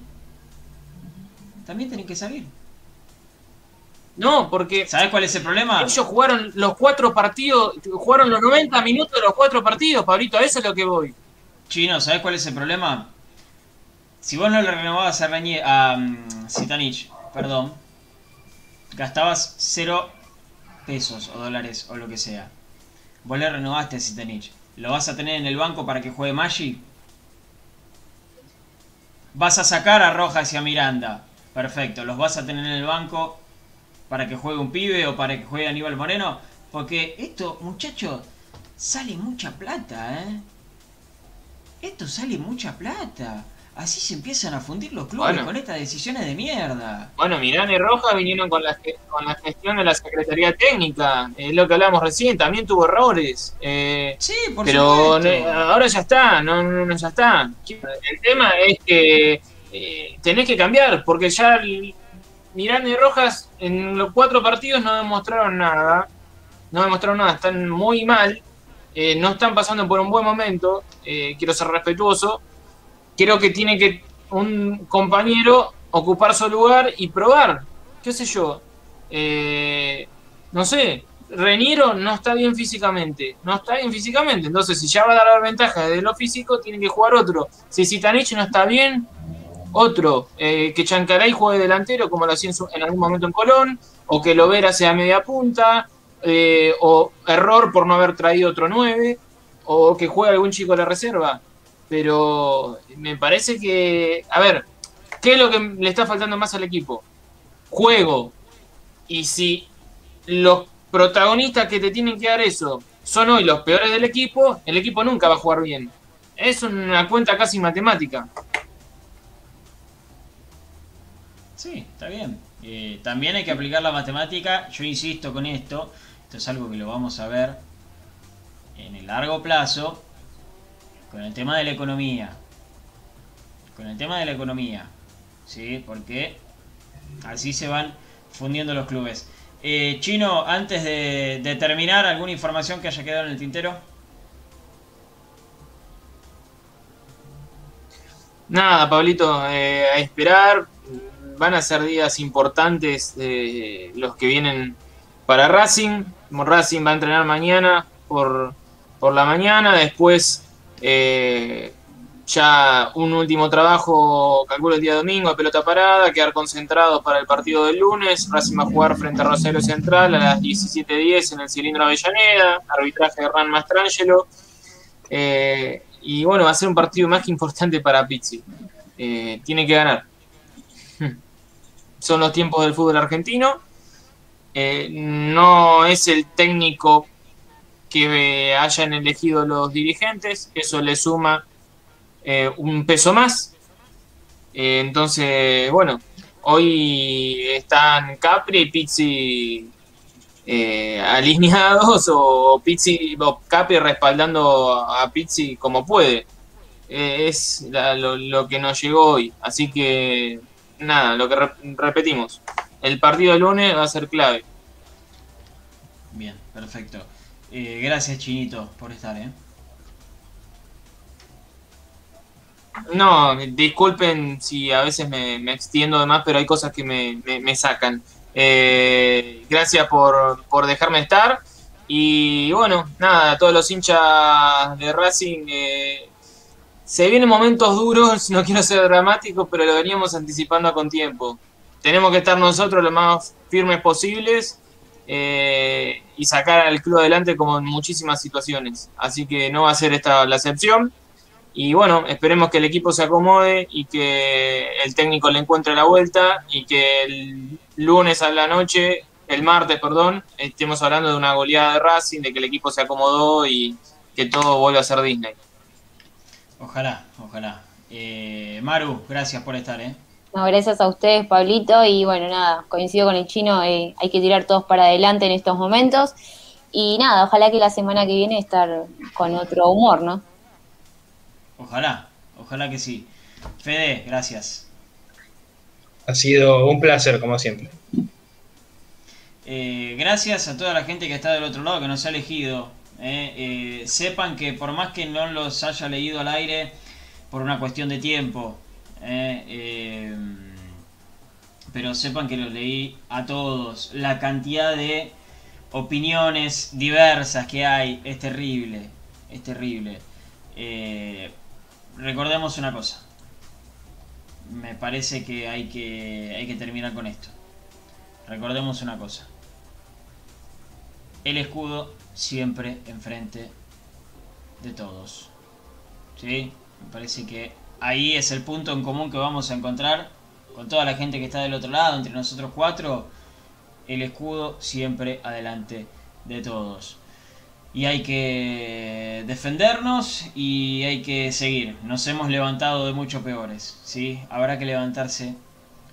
También tienen que salir. No, porque ¿Sabes cuál es el problema? ellos jugaron los cuatro partidos, jugaron los 90 minutos de los cuatro partidos, Pablito, a eso es lo que voy. Chino, ¿sabes cuál es el problema? Si vos no le renovabas a, Reñe- a mm, Zitanich, perdón, gastabas cero pesos o dólares o lo que sea. Vos le renovaste a Zitanich. ¿Lo vas a tener en el banco para que juegue Maggi? Vas a sacar a Rojas y a Miranda. Perfecto. ¿Los vas a tener en el banco para que juegue un pibe o para que juegue Aníbal Moreno? Porque esto, muchachos, sale mucha plata, ¿eh? Esto sale mucha plata. Así se empiezan a fundir los clubes Bueno. con estas decisiones de mierda. Bueno, Miranda y Roja vinieron con la, con la gestión de la Secretaría Técnica, es lo que hablamos recién, también tuvo errores. Eh, Sí, por pero no- ahora ya está, no, no, no, ya está. El tema es que eh, tenés que cambiar, porque ya Miranda y Rojas en los cuatro partidos no demostraron nada, no demostraron nada, están muy mal, eh, no están pasando por un buen momento, eh, quiero ser respetuoso, creo que tiene que un compañero ocupar su lugar y probar, qué sé yo, eh, no sé, Reniero no está bien físicamente, no está bien físicamente, entonces si ya va a dar ventaja de lo físico, tiene que jugar otro. Si Zitanich no está bien, otro, eh, que Chancaray juegue delantero como lo hacía en, algún momento en Colón, o que Lovera sea media punta, eh, o error por no haber traído otro 9, o que juegue algún chico de la reserva. Pero me parece que, a ver, ¿qué es lo que le está faltando más al equipo? Juego. Y si los protagonistas que te tienen que dar eso son hoy los peores del equipo, el equipo nunca va a jugar bien. Es una cuenta casi matemática. Sí, está bien. Eh, también hay que aplicar la matemática. Yo insisto con esto. Esto es algo que lo vamos a ver en el largo plazo. Con el tema de la economía. Con el tema de la economía. ¿Sí? Porque así se van fundiendo los clubes. Eh, Chino, antes de, de terminar, ¿alguna información que haya quedado en el tintero? Nada, Pablito, eh, a esperar. Van a ser días importantes eh, los que vienen para Racing. Racing va a entrenar mañana por, por la mañana. Después eh, ya un último trabajo, calculo el día domingo, a pelota parada. Quedar concentrados para el partido del lunes. Racing va a jugar frente a Rosario Central a las 17.10 en el cilindro Avellaneda. Arbitraje de Hernán Mastrangelo. Eh, y bueno, va a ser un partido más que importante para Pizzi. Eh, tiene que ganar. Son los tiempos del fútbol argentino. Eh, no es el técnico que hayan elegido los dirigentes. Eso le suma eh, un peso más. Eh, entonces, bueno, hoy están Capri y Pizzi eh, alineados o Pizzi o Capri respaldando a Pizzi como puede. Eh, es la- lo, lo que nos llegó hoy. Así que, nada, lo que re- repetimos. El partido del lunes va a ser clave. Bien, perfecto. Eh, gracias, Chinito, por estar, ¿eh? No, disculpen si a veces me, me extiendo de más, pero hay cosas que me, me- me sacan. Eh, gracias por, por dejarme estar. Y bueno, nada, a todos los hinchas de Racing. eh, se vienen momentos duros, no quiero ser dramático, pero lo veníamos anticipando con tiempo. Tenemos que estar nosotros lo más firmes posibles eh, y sacar al club adelante como en muchísimas situaciones. Así que no va a ser esta la excepción. Y bueno, esperemos que el equipo se acomode y que el técnico le encuentre la vuelta y que el lunes a la noche, el martes, perdón, estemos hablando de una goleada de Racing, de que el equipo se acomodó y que todo vuelva a ser Disney. Ojalá, ojalá. Eh, Maru, gracias por estar, ¿eh? No, gracias a ustedes, Pablito. Y bueno, nada, coincido con el chino, eh, hay que tirar todos para adelante en estos momentos. Y nada, ojalá que la semana que viene estar con otro humor, ¿no? Ojalá, ojalá que sí. Fede, gracias. Ha sido un placer, como siempre. Eh, gracias a toda la gente que está del otro lado, que nos ha elegido. Eh. Eh, sepan que por más que no los haya leído al aire, por una cuestión de tiempo, eh, pero sepan que los leí a todos. La cantidad de opiniones diversas que hay es terrible, es terrible. Recordemos una cosa. Me parece que hay que, hay que terminar con esto. Recordemos una cosa. El escudo siempre enfrente de todos. ¿Sí? Me parece que ahí es el punto en común que vamos a encontrar con toda la gente que está del otro lado, entre nosotros cuatro. El escudo siempre adelante de todos. Y hay que defendernos y hay que seguir. Nos hemos levantado de mucho peores. ¿sí? Habrá que levantarse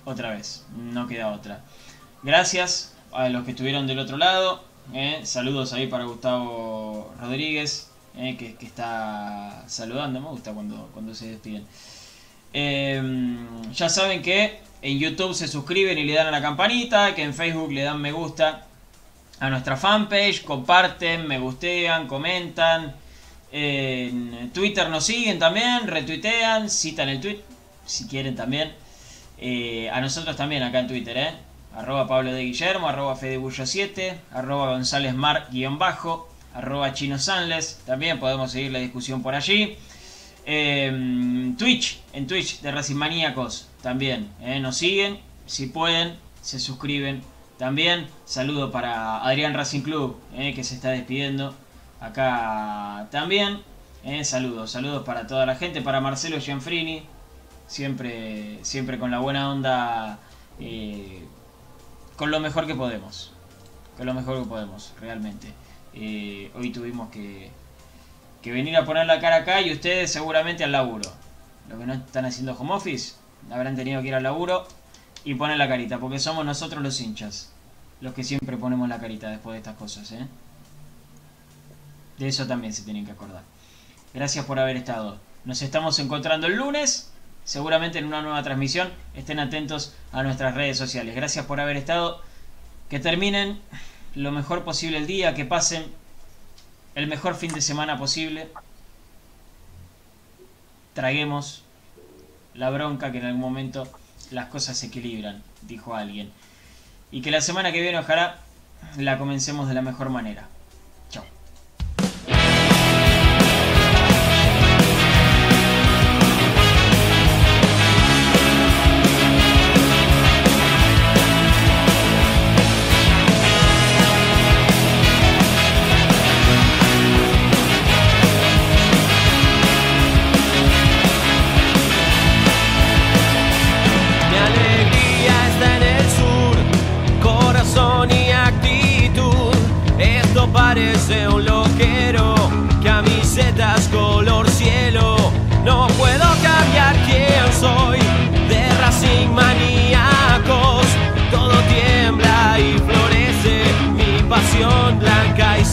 otra vez. No queda otra. Gracias a los que estuvieron del otro lado. Eh. Saludos ahí para Gustavo Rodríguez, eh, que, está saludando. Me gusta cuando, cuando se despiden. Eh, ya saben que en YouTube se suscriben y le dan a la campanita, que en Facebook le dan me gusta a nuestra fanpage, comparten, me gustean, comentan. En Twitter nos siguen también, retuitean, citan el tweet, si quieren también. Eh, a nosotros también acá en Twitter, ¿eh? Arroba Pablo de Guillermo, arroba Fedebullo 7, arroba González Mar guion bajo, arroba Chino Sanles, también podemos seguir la discusión por allí. Eh, Twitch, en Twitch de Racing Maníacos, también, eh, nos siguen, si pueden, se suscriben. También saludo para Adrián Racing Club, eh, que se está despidiendo acá también. Eh, saludos, saludos para toda la gente, para Marcelo Gianfrini, siempre, siempre con la buena onda, con lo mejor que podemos, con lo mejor que podemos, realmente. Eh, hoy tuvimos que, que venir a poner la cara acá y ustedes seguramente al laburo. Los que no están haciendo home office habrán tenido que ir al laburo y poner la carita, porque somos nosotros los hinchas, los que siempre ponemos la carita después de estas cosas, ¿eh? De eso también se tienen que acordar. Gracias por haber estado. Nos estamos encontrando el lunes, seguramente en una nueva transmisión. Estén atentos a nuestras redes sociales. Gracias por haber estado. Que terminen lo mejor posible el día, que pasen el mejor fin de semana posible. Traguemos la bronca que en algún momento las cosas se equilibran, dijo alguien. Y que la semana que viene ojalá la comencemos de la mejor manera.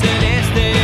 Blanca y